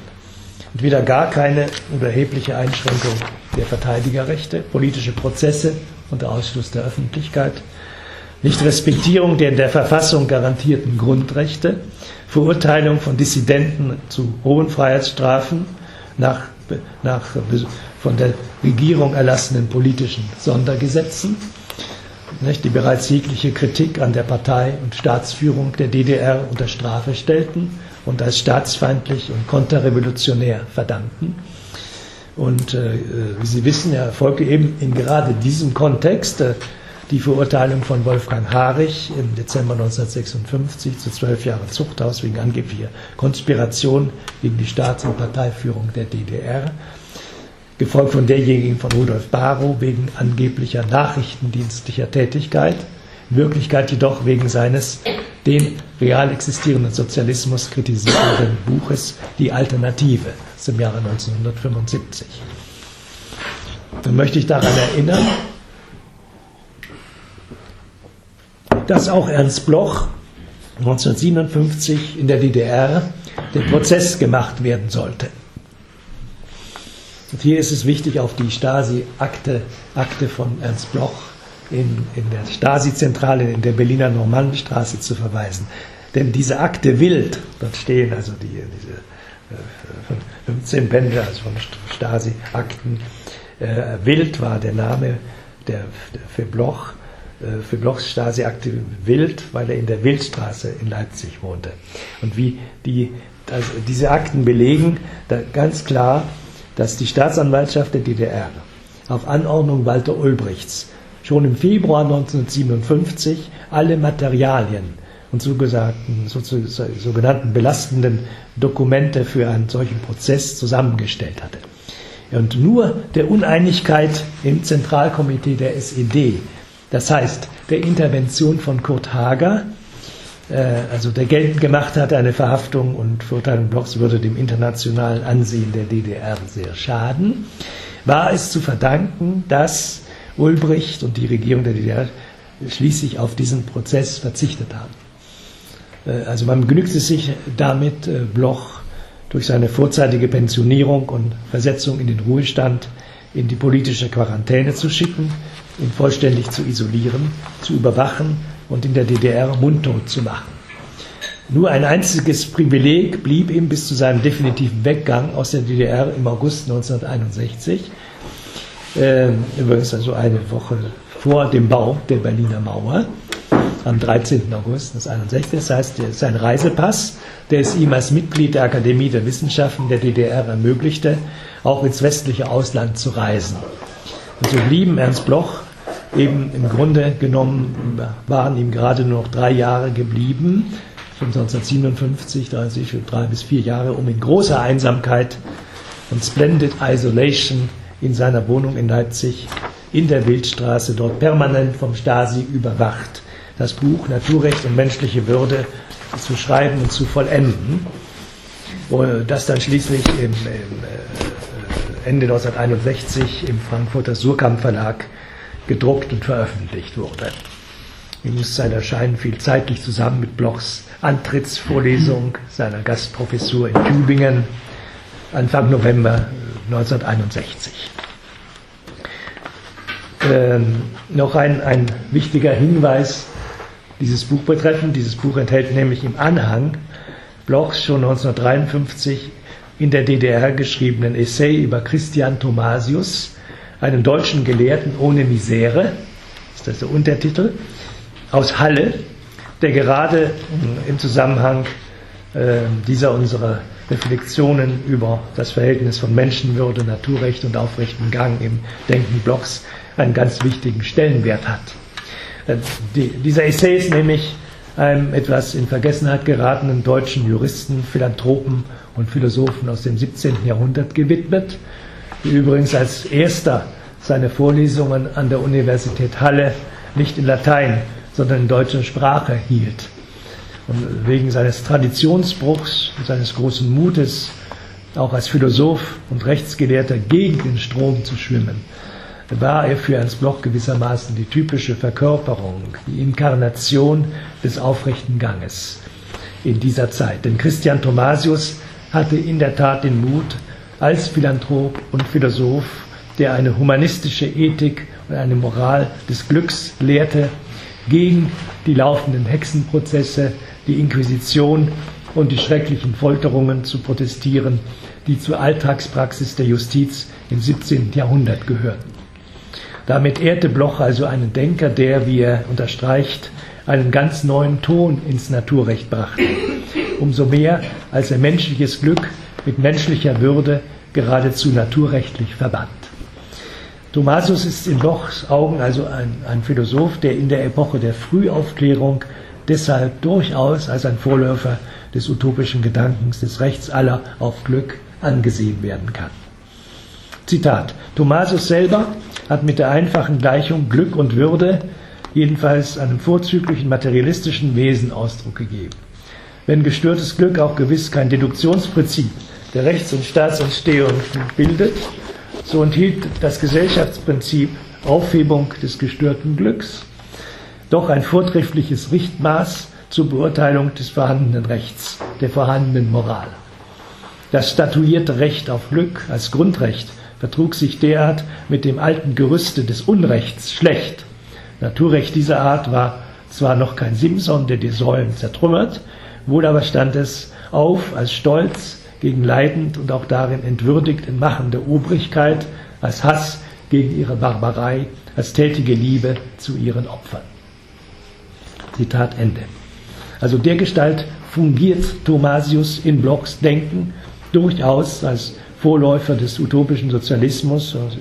Und wieder gar keine erhebliche Einschränkung der Verteidigerrechte, politische Prozesse unter Ausschluss der Öffentlichkeit, nicht Respektierung der in der Verfassung garantierten Grundrechte, Verurteilung von Dissidenten zu hohen Freiheitsstrafen nach, nach von der Regierung erlassenen politischen Sondergesetzen, nicht, die bereits jegliche Kritik an der Partei und Staatsführung der DDR unter Strafe stellten und als staatsfeindlich und konterrevolutionär verdammten. Und äh, wie Sie wissen, erfolgte eben in gerade diesem Kontext äh, die Verurteilung von Wolfgang Harich im Dezember 1956 zu zwölf Jahren Zuchthaus wegen angeblicher Konspiration gegen die Staats- und Parteiführung der DDR gefolgt von derjenigen von Rudolf Barrow wegen angeblicher nachrichtendienstlicher Tätigkeit, in Wirklichkeit jedoch wegen seines den real existierenden Sozialismus kritisierenden Buches Die Alternative aus dem Jahre 1975. Dann möchte ich daran erinnern, dass auch Ernst Bloch 1957 in der DDR der Prozess gemacht werden sollte. Und hier ist es wichtig, auf die Stasi-Akte Akte von Ernst Bloch in, in der Stasi-Zentrale in der Berliner Normannenstraße zu verweisen. Denn diese Akte Wild, dort stehen also die, diese 15 Bände also von Stasi-Akten, äh, Wild war der Name der, der für Bloch, äh, für Blochs Stasi-Akte Wild, weil er in der Wildstraße in Leipzig wohnte. Und wie die, also diese Akten belegen ganz klar, dass die Staatsanwaltschaft der DDR auf Anordnung Walter Ulbrichts schon im Februar 1957 alle Materialien und sogenannten belastenden Dokumente für einen solchen Prozess zusammengestellt hatte. Und nur der Uneinigkeit im Zentralkomitee der SED, das heißt der Intervention von Kurt Hager, äh, also der geltend gemacht hatte, eine Verhaftung und Verurteilung Blocks würde dem internationalen Ansehen der DDR sehr schaden, war es zu verdanken, dass Ulbricht und die Regierung der DDR schließlich auf diesen Prozess verzichtet haben. Äh, also man genügt es sich damit, äh, Bloch durch seine vorzeitige Pensionierung und Versetzung in den Ruhestand in die politische Quarantäne zu schicken, ihn vollständig zu isolieren, zu überwachen und in der DDR mundtot zu machen. Nur ein einziges Privileg blieb ihm bis zu seinem definitiven Weggang aus der DDR im August 1961, äh, übrigens also eine Woche vor dem Bau der Berliner Mauer am 13. August 1961. Das heißt, sein Reisepass, der es ihm als Mitglied der Akademie der Wissenschaften der DDR ermöglichte, auch ins westliche Ausland zu reisen. Und so blieben Ernst Bloch eben im Grunde genommen, waren ihm gerade nur noch drei Jahre geblieben, von 1957, also drei bis vier Jahre, um in großer Einsamkeit und Splendid Isolation in seiner Wohnung in Leipzig in der Wildstraße, dort permanent vom Stasi überwacht, das Buch Naturrecht und menschliche Würde zu schreiben und zu vollenden. Das dann schließlich im, im äh, Ende 1961 im Frankfurter Surkamp Verlag gedruckt und veröffentlicht wurde. Übrigens sein Erscheinen fiel zeitlich zusammen mit Blochs Antrittsvorlesung seiner Gastprofessur in Tübingen Anfang November 1961. Ähm, noch ein, ein wichtiger Hinweis dieses Buch betreffen. Dieses Buch enthält nämlich im Anhang Blochs schon 1953 in der DDR geschriebenen Essay über Christian Thomasius, einen deutschen Gelehrten ohne Misere, ist das der Untertitel, aus Halle, der gerade im Zusammenhang äh, dieser unserer Reflexionen über das Verhältnis von Menschenwürde, Naturrecht und aufrechten Gang im Denken Blocks einen ganz wichtigen Stellenwert hat. Äh, die, dieser Essay ist nämlich einem etwas in Vergessenheit geratenen deutschen Juristen, Philanthropen und Philosophen aus dem 17. Jahrhundert gewidmet, der übrigens als erster seine Vorlesungen an der Universität Halle nicht in Latein, sondern in deutscher Sprache hielt. Und wegen seines Traditionsbruchs und seines großen Mutes, auch als Philosoph und Rechtsgelehrter gegen den Strom zu schwimmen, war er für Ernst Bloch gewissermaßen die typische Verkörperung, die Inkarnation des aufrechten Ganges in dieser Zeit. Denn Christian Thomasius hatte in der Tat den Mut, als Philanthrop und Philosoph, der eine humanistische Ethik und eine Moral des Glücks lehrte, gegen die laufenden Hexenprozesse, die Inquisition und die schrecklichen Folterungen zu protestieren, die zur Alltagspraxis der Justiz im 17. Jahrhundert gehörten. Damit ehrte Bloch also einen Denker, der, wie er unterstreicht, einen ganz neuen Ton ins Naturrecht brachte. Umso mehr, als er menschliches Glück mit menschlicher Würde geradezu naturrechtlich verband. Thomasius ist in Blochs Augen also ein, ein Philosoph, der in der Epoche der Frühaufklärung deshalb durchaus als ein Vorläufer des utopischen Gedankens des Rechts aller auf Glück angesehen werden kann. Zitat. Thomasius selber hat mit der einfachen Gleichung Glück und Würde jedenfalls einem vorzüglichen materialistischen Wesen Ausdruck gegeben. Wenn gestörtes Glück auch gewiss kein Deduktionsprinzip der Rechts- und Staatsentstehung bildet, so enthielt das Gesellschaftsprinzip Aufhebung des gestörten Glücks doch ein vortreffliches Richtmaß zur Beurteilung des vorhandenen Rechts, der vorhandenen Moral. Das statuierte Recht auf Glück als Grundrecht vertrug sich derart mit dem alten Gerüste des Unrechts schlecht, Naturrecht dieser Art war zwar noch kein Simson, der die Säulen zertrümmert, wohl aber stand es auf als Stolz gegen leidend und auch darin entwürdigt entmachende Obrigkeit, als Hass gegen ihre Barbarei, als tätige Liebe zu ihren Opfern. Zitat Ende. Also dergestalt fungiert Thomasius in Blocks Denken durchaus als Vorläufer des utopischen Sozialismus, also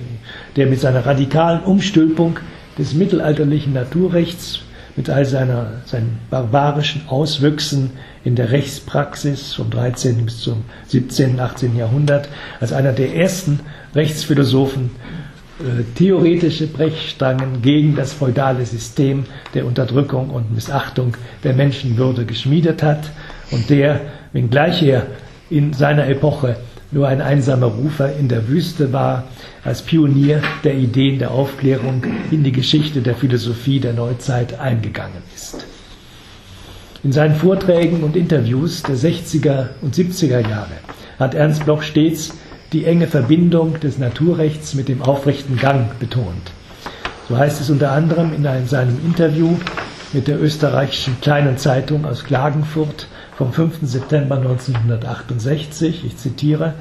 der mit seiner radikalen Umstülpung des mittelalterlichen Naturrechts, mit all seiner, seinen barbarischen Auswüchsen in der Rechtspraxis vom 13. bis zum 17., 18. Jahrhundert, als einer der ersten Rechtsphilosophen äh, theoretische Brechstangen gegen das feudale System der Unterdrückung und Missachtung der Menschenwürde geschmiedet hat und der, wenngleich er in seiner Epoche nur ein einsamer Rufer in der Wüste war, als Pionier der Ideen der Aufklärung in die Geschichte der Philosophie der Neuzeit eingegangen ist. In seinen Vorträgen und Interviews der 60er und 70er Jahre hat Ernst Bloch stets die enge Verbindung des Naturrechts mit dem aufrechten Gang betont. So heißt es unter anderem in einem, seinem Interview mit der österreichischen kleinen Zeitung aus Klagenfurt vom 5. September 1968, ich zitiere,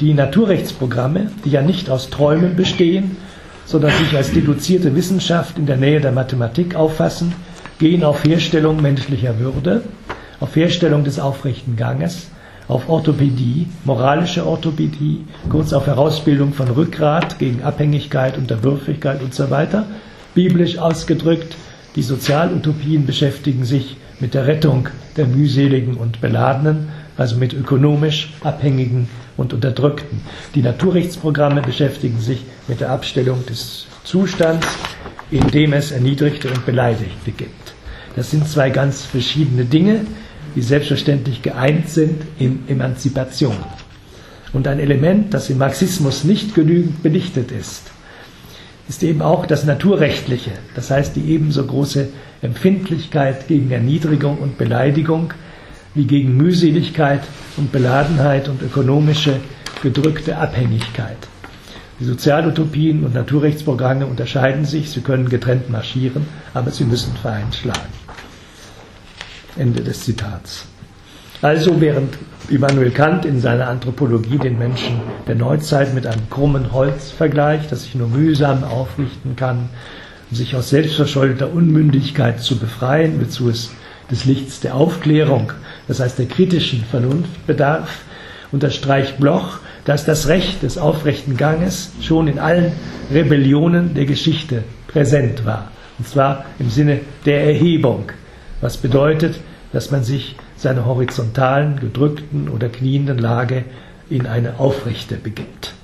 die Naturrechtsprogramme, die ja nicht aus Träumen bestehen, sondern sich als deduzierte Wissenschaft in der Nähe der Mathematik auffassen, gehen auf Herstellung menschlicher Würde, auf Herstellung des aufrechten Ganges, auf Orthopädie, moralische Orthopädie, kurz auf Herausbildung von Rückgrat gegen Abhängigkeit, Unterwürfigkeit und so weiter. Biblisch ausgedrückt, die Sozialutopien beschäftigen sich mit der Rettung der mühseligen und Beladenen, also mit ökonomisch Abhängigen und Unterdrückten. Die Naturrechtsprogramme beschäftigen sich mit der Abstellung des Zustands, in dem es Erniedrigte und Beleidigte gibt. Das sind zwei ganz verschiedene Dinge, die selbstverständlich geeint sind in Emanzipation. Und ein Element, das im Marxismus nicht genügend belichtet ist, ist eben auch das Naturrechtliche, das heißt die ebenso große Empfindlichkeit gegen Erniedrigung und Beleidigung wie gegen Mühseligkeit und Beladenheit und ökonomische gedrückte Abhängigkeit. Die Sozialutopien und Naturrechtsprogramme unterscheiden sich, sie können getrennt marschieren, aber sie müssen vereint schlagen. Ende des Zitats. Also während Immanuel Kant in seiner Anthropologie den Menschen der Neuzeit mit einem krummen Holz vergleicht, das sich nur mühsam aufrichten kann, um sich aus selbstverschuldeter Unmündigkeit zu befreien, wozu es des Lichts der Aufklärung, das heißt der kritischen Vernunft bedarf, unterstreicht Bloch, dass das Recht des aufrechten Ganges schon in allen Rebellionen der Geschichte präsent war. Und zwar im Sinne der Erhebung, was bedeutet, dass man sich seiner horizontalen, gedrückten oder knienden Lage in eine aufrechte begibt.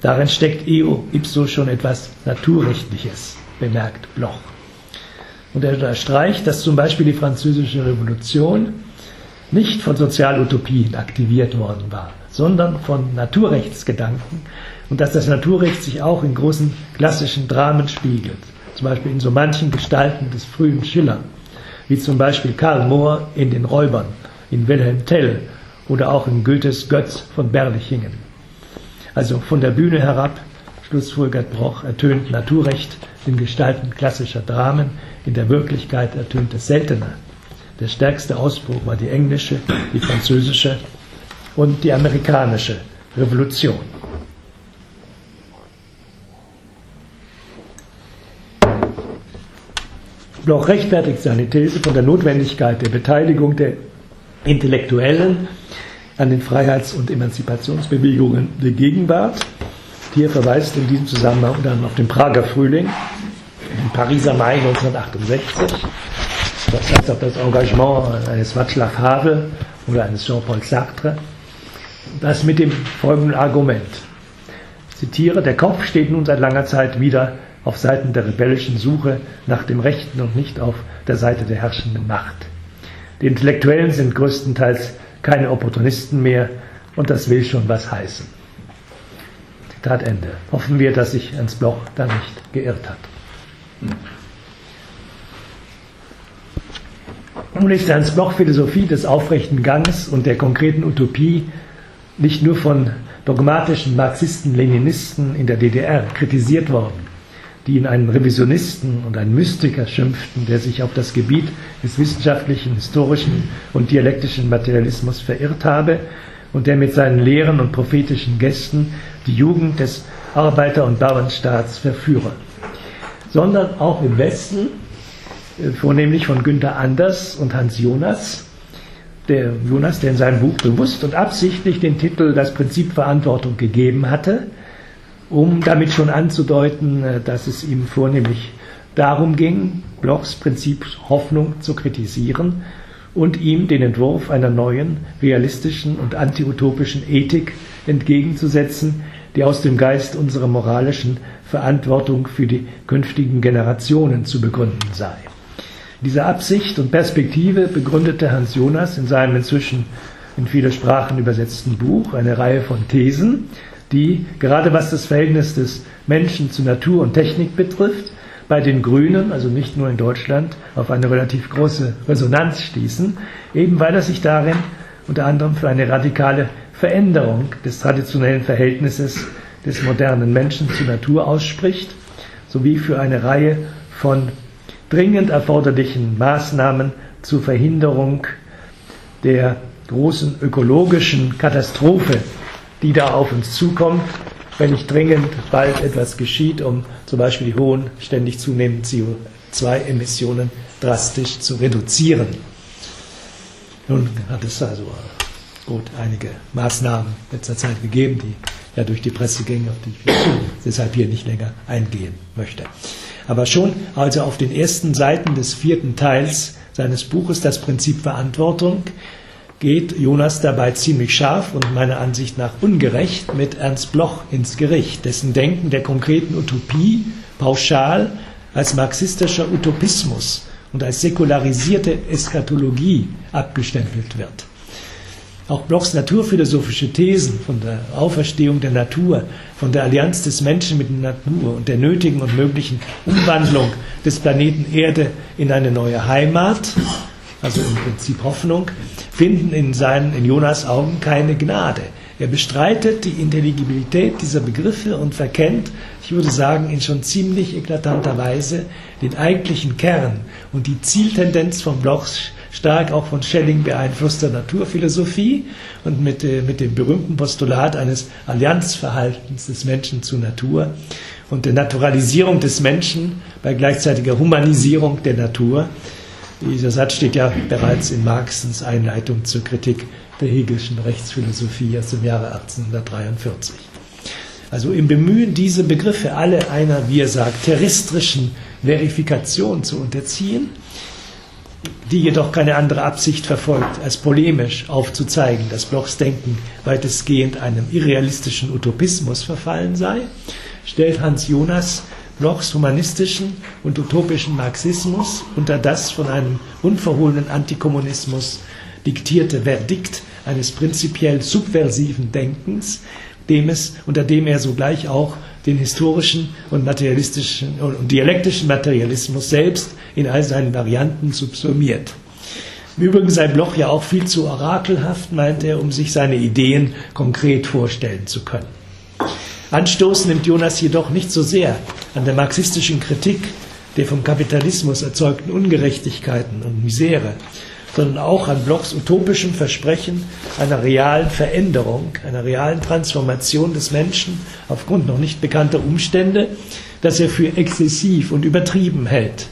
Darin steckt eo ipso schon etwas Naturrechtliches, bemerkt Bloch. Und er unterstreicht, dass zum Beispiel die Französische Revolution nicht von Sozialutopien aktiviert worden war, sondern von Naturrechtsgedanken und dass das Naturrecht sich auch in großen klassischen Dramen spiegelt, zum Beispiel in so manchen Gestalten des frühen Schiller wie zum Beispiel Karl Mohr in Den Räubern, in Wilhelm Tell oder auch in Goethes Götz von Berlichingen. Also von der Bühne herab, schlussfolgert Broch, ertönt Naturrecht in Gestalten klassischer Dramen, in der Wirklichkeit ertönt es seltener. Der stärkste Ausbruch war die englische, die französische und die amerikanische Revolution. Bloch rechtfertigt seine These von der Notwendigkeit der Beteiligung der Intellektuellen an den Freiheits- und Emanzipationsbewegungen der Gegenwart. Hier verweist in diesem Zusammenhang dann auf den Prager Frühling, den Pariser Mai 1968. Das heißt auf das Engagement eines Václav Havel oder eines Jean-Paul Sartre. Das mit dem folgenden Argument. Ich zitiere, der Kopf steht nun seit langer Zeit wieder auf Seiten der rebellischen Suche nach dem Rechten und nicht auf der Seite der herrschenden Macht. Die Intellektuellen sind größtenteils keine Opportunisten mehr und das will schon was heißen. Zitat Ende. Hoffen wir, dass sich Ernst Bloch da nicht geirrt hat. Nun ist Ernst Bloch Philosophie des aufrechten Gangs und der konkreten Utopie nicht nur von dogmatischen Marxisten-Leninisten in der DDR kritisiert worden. Die ihn einen Revisionisten und einen Mystiker schimpften, der sich auf das Gebiet des wissenschaftlichen, historischen und dialektischen Materialismus verirrt habe und der mit seinen Lehren und prophetischen Gästen die Jugend des Arbeiter- und Bauernstaats verführe. Sondern auch im Westen, äh, vornehmlich von Günther Anders und Hans Jonas, der Jonas, der in seinem Buch bewusst und absichtlich den Titel Das Prinzip Verantwortung gegeben hatte, um damit schon anzudeuten, äh, dass es ihm vornehmlich darum ging, Blochs Prinzip Hoffnung zu kritisieren und ihm den Entwurf einer neuen, realistischen und antiutopischen Ethik entgegenzusetzen, die aus dem Geist unserer moralischen Verantwortung für die künftigen Generationen zu begründen sei. Diese Absicht und Perspektive begründete Hans Jonas in seinem inzwischen in viele Sprachen übersetzten Buch eine Reihe von Thesen, die, gerade was das Verhältnis des Menschen zu Natur und Technik betrifft, bei den Grünen, also nicht nur in Deutschland, auf eine relativ große Resonanz stießen, eben weil er sich darin unter anderem für eine radikale Veränderung des traditionellen Verhältnisses des modernen Menschen zur Natur ausspricht, sowie für eine Reihe von dringend erforderlichen Maßnahmen zur Verhinderung der großen ökologischen Katastrophe, die da auf uns zukommt, wenn nicht dringend bald etwas geschieht, um zum Beispiel die hohen, ständig zunehmenden CO2-Emissionen drastisch zu reduzieren. Nun hat es also gut einige Maßnahmen in letzter Zeit gegeben, die ja durch die Presse gingen, auf die ich deshalb hier nicht länger eingehen möchte. Aber schon also auf den ersten Seiten des vierten Teils seines Buches Das Prinzip Verantwortung geht Jonas dabei ziemlich scharf und meiner Ansicht nach ungerecht mit Ernst Bloch ins Gericht, dessen Denken der konkreten Utopie pauschal als marxistischer Utopismus und als säkularisierte Eschatologie abgestempelt wird. Auch Blochs naturphilosophische Thesen von der Auferstehung der Natur, von der Allianz des Menschen mit der Natur und der nötigen und möglichen Umwandlung des Planeten Erde in eine neue Heimat, also im Prinzip Hoffnung, finden in, seinen, in Jonas Augen keine Gnade. Er bestreitet die Intelligibilität dieser Begriffe und verkennt, ich würde sagen, in schon ziemlich eklatanter Weise den eigentlichen Kern und die Zieltendenz von Blochs stark auch von Schelling beeinflusster Naturphilosophie und mit, äh, mit dem berühmten Postulat eines Allianzverhaltens des Menschen zur Natur und der Naturalisierung des Menschen bei gleichzeitiger Humanisierung der Natur. Dieser Satz steht ja bereits in Marxens Einleitung zur Kritik der Hegelschen Rechtsphilosophie aus dem Jahre 1843. Also im Bemühen, diese Begriffe alle einer, wie er sagt, terrestrischen Verifikation zu unterziehen, die jedoch keine andere Absicht verfolgt, als polemisch aufzuzeigen, dass Blochs Denken weitestgehend einem irrealistischen Utopismus verfallen sei, stellt Hans Jonas Blochs humanistischen und utopischen Marxismus unter das von einem unverhohlenen Antikommunismus diktierte Verdikt eines prinzipiell subversiven Denkens, dem es, unter dem er sogleich auch den historischen und materialistischen und dialektischen Materialismus selbst in all seinen Varianten subsumiert. Im Übrigen sei Bloch ja auch viel zu orakelhaft, meint er, um sich seine Ideen konkret vorstellen zu können. Anstoß nimmt Jonas jedoch nicht so sehr an der marxistischen Kritik der vom Kapitalismus erzeugten Ungerechtigkeiten und Misere, sondern auch an Blochs utopischem Versprechen einer realen Veränderung, einer realen Transformation des Menschen aufgrund noch nicht bekannter Umstände, das er für exzessiv und übertrieben hält.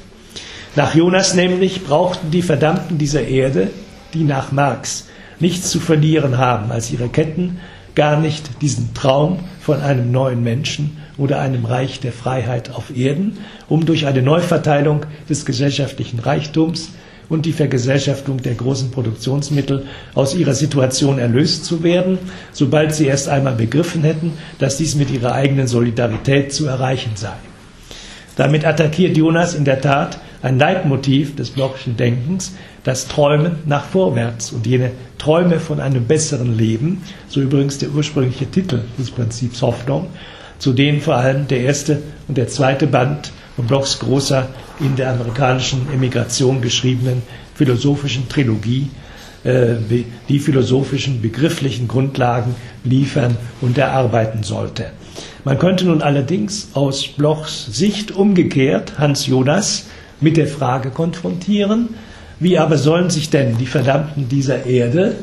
Nach Jonas nämlich brauchten die Verdammten dieser Erde, die nach Marx nichts zu verlieren haben als ihre Ketten, gar nicht diesen Traum von einem neuen Menschen oder einem Reich der Freiheit auf Erden, um durch eine Neuverteilung des gesellschaftlichen Reichtums und die Vergesellschaftung der großen Produktionsmittel aus ihrer Situation erlöst zu werden, sobald sie erst einmal begriffen hätten, dass dies mit ihrer eigenen Solidarität zu erreichen sei. Damit attackiert Jonas in der Tat ein Leitmotiv des Blochschen Denkens, das Träumen nach vorwärts und jene Träume von einem besseren Leben, so übrigens der ursprüngliche Titel des Prinzips Hoffnung, zu denen vor allem der erste und der zweite Band von Blochs großer in der amerikanischen Emigration geschriebenen philosophischen Trilogie äh, die philosophischen begrifflichen Grundlagen liefern und erarbeiten sollte. Man könnte nun allerdings aus Blochs Sicht umgekehrt Hans Jonas mit der Frage konfrontieren, wie aber sollen sich denn die Verdammten dieser Erde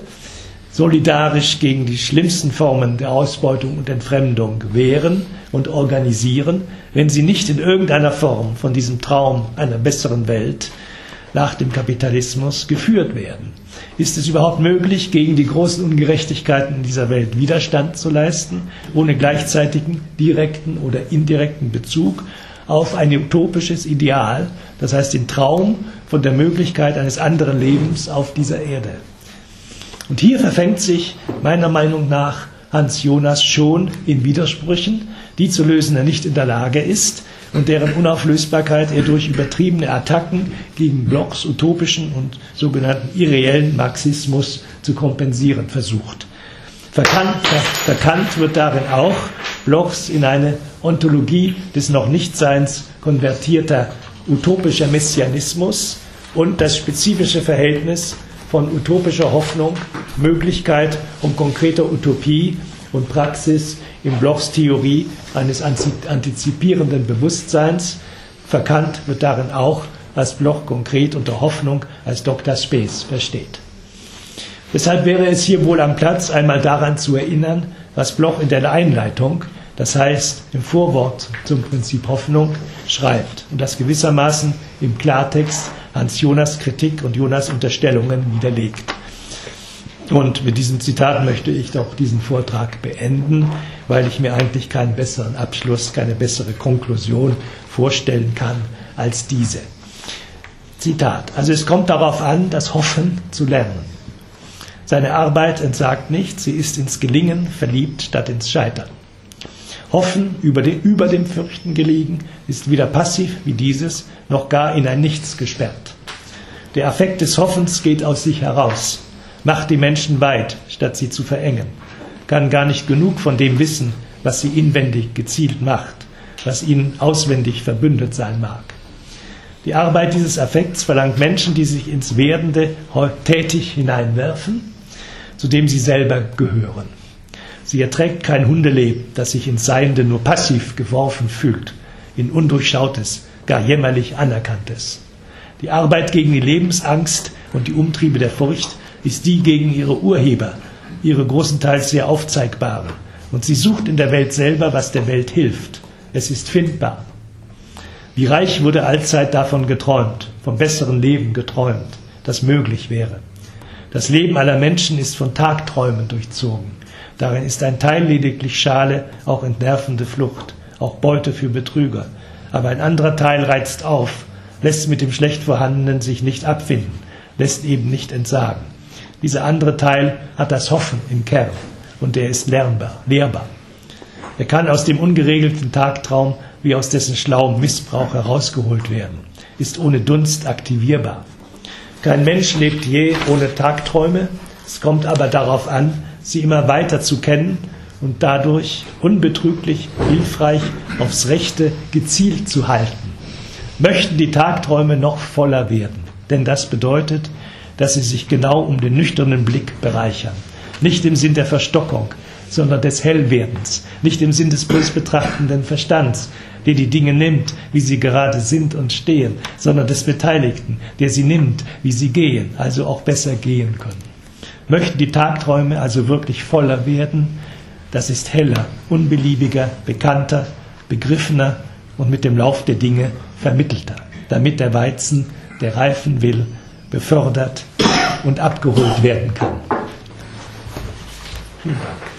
solidarisch gegen die schlimmsten Formen der Ausbeutung und Entfremdung wehren und organisieren, wenn sie nicht in irgendeiner Form von diesem Traum einer besseren Welt nach dem Kapitalismus geführt werden. Ist es überhaupt möglich, gegen die großen Ungerechtigkeiten in dieser Welt Widerstand zu leisten, ohne gleichzeitigen direkten oder indirekten Bezug auf ein utopisches Ideal, das heißt den Traum von der Möglichkeit eines anderen Lebens auf dieser Erde? Und hier verfängt sich meiner Meinung nach Hans Jonas schon in Widersprüchen, die zu lösen er nicht in der Lage ist und deren Unauflösbarkeit er durch übertriebene Attacken gegen Blocks utopischen und sogenannten irreellen Marxismus zu kompensieren versucht. Verkannt, verkannt wird darin auch Blocks in eine Ontologie des noch Nichtseins konvertierter utopischer Messianismus und das spezifische Verhältnis von utopischer Hoffnung, Möglichkeit und konkreter Utopie und Praxis in Blochs Theorie eines antizipierenden Bewusstseins. Verkannt wird darin auch, was Bloch konkret unter Hoffnung als Dr. Space versteht. Deshalb wäre es hier wohl am Platz, einmal daran zu erinnern, was Bloch in der Einleitung, das heißt im Vorwort zum Prinzip Hoffnung, schreibt und das gewissermaßen im Klartext Hans Jonas Kritik und Jonas Unterstellungen widerlegt. Und mit diesem Zitat möchte ich doch diesen Vortrag beenden, weil ich mir eigentlich keinen besseren Abschluss, keine bessere Konklusion vorstellen kann als diese. Zitat. Also es kommt darauf an, das Hoffen zu lernen. Seine Arbeit entsagt nicht, sie ist ins Gelingen verliebt statt ins Scheitern. Hoffen über, den, über dem Fürchten gelegen, ist weder passiv wie dieses, noch gar in ein Nichts gesperrt. Der Affekt des Hoffens geht aus sich heraus, macht die Menschen weit, statt sie zu verengen, kann gar nicht genug von dem wissen, was sie inwendig gezielt macht, was ihnen auswendig verbündet sein mag. Die Arbeit dieses Affekts verlangt Menschen, die sich ins Werdende tätig hineinwerfen, zu dem sie selber gehören. Sie erträgt kein Hundeleben, das sich ins Seiende nur passiv geworfen fühlt, in undurchschautes, gar jämmerlich anerkanntes. Die Arbeit gegen die Lebensangst und die Umtriebe der Furcht ist die gegen ihre Urheber, ihre großenteils sehr aufzeigbare. Und sie sucht in der Welt selber, was der Welt hilft. Es ist findbar. Wie reich wurde allzeit davon geträumt, vom besseren Leben geträumt, das möglich wäre. Das Leben aller Menschen ist von Tagträumen durchzogen. Darin ist ein Teil lediglich Schale, auch entnervende Flucht, auch Beute für Betrüger. Aber ein anderer Teil reizt auf, lässt mit dem schlecht vorhandenen sich nicht abfinden, lässt eben nicht entsagen. Dieser andere Teil hat das Hoffen im Kern und der ist lernbar, lehrbar. Er kann aus dem ungeregelten Tagtraum wie aus dessen schlauem Missbrauch herausgeholt werden, ist ohne Dunst aktivierbar. Kein Mensch lebt je ohne Tagträume, es kommt aber darauf an, sie immer weiter zu kennen und dadurch unbetrüglich, hilfreich aufs Rechte gezielt zu halten. Möchten die Tagträume noch voller werden, denn das bedeutet, dass sie sich genau um den nüchternen Blick bereichern. Nicht im Sinn der Verstockung, sondern des Hellwerdens, nicht im Sinn des bloß betrachtenden Verstands, der die Dinge nimmt, wie sie gerade sind und stehen, sondern des Beteiligten, der sie nimmt, wie sie gehen, also auch besser gehen können. Möchten die Tagträume also wirklich voller werden, das ist heller, unbeliebiger, bekannter, begriffener und mit dem Lauf der Dinge vermittelter, damit der Weizen, der reifen will, befördert und abgeholt werden kann. Vielen Dank.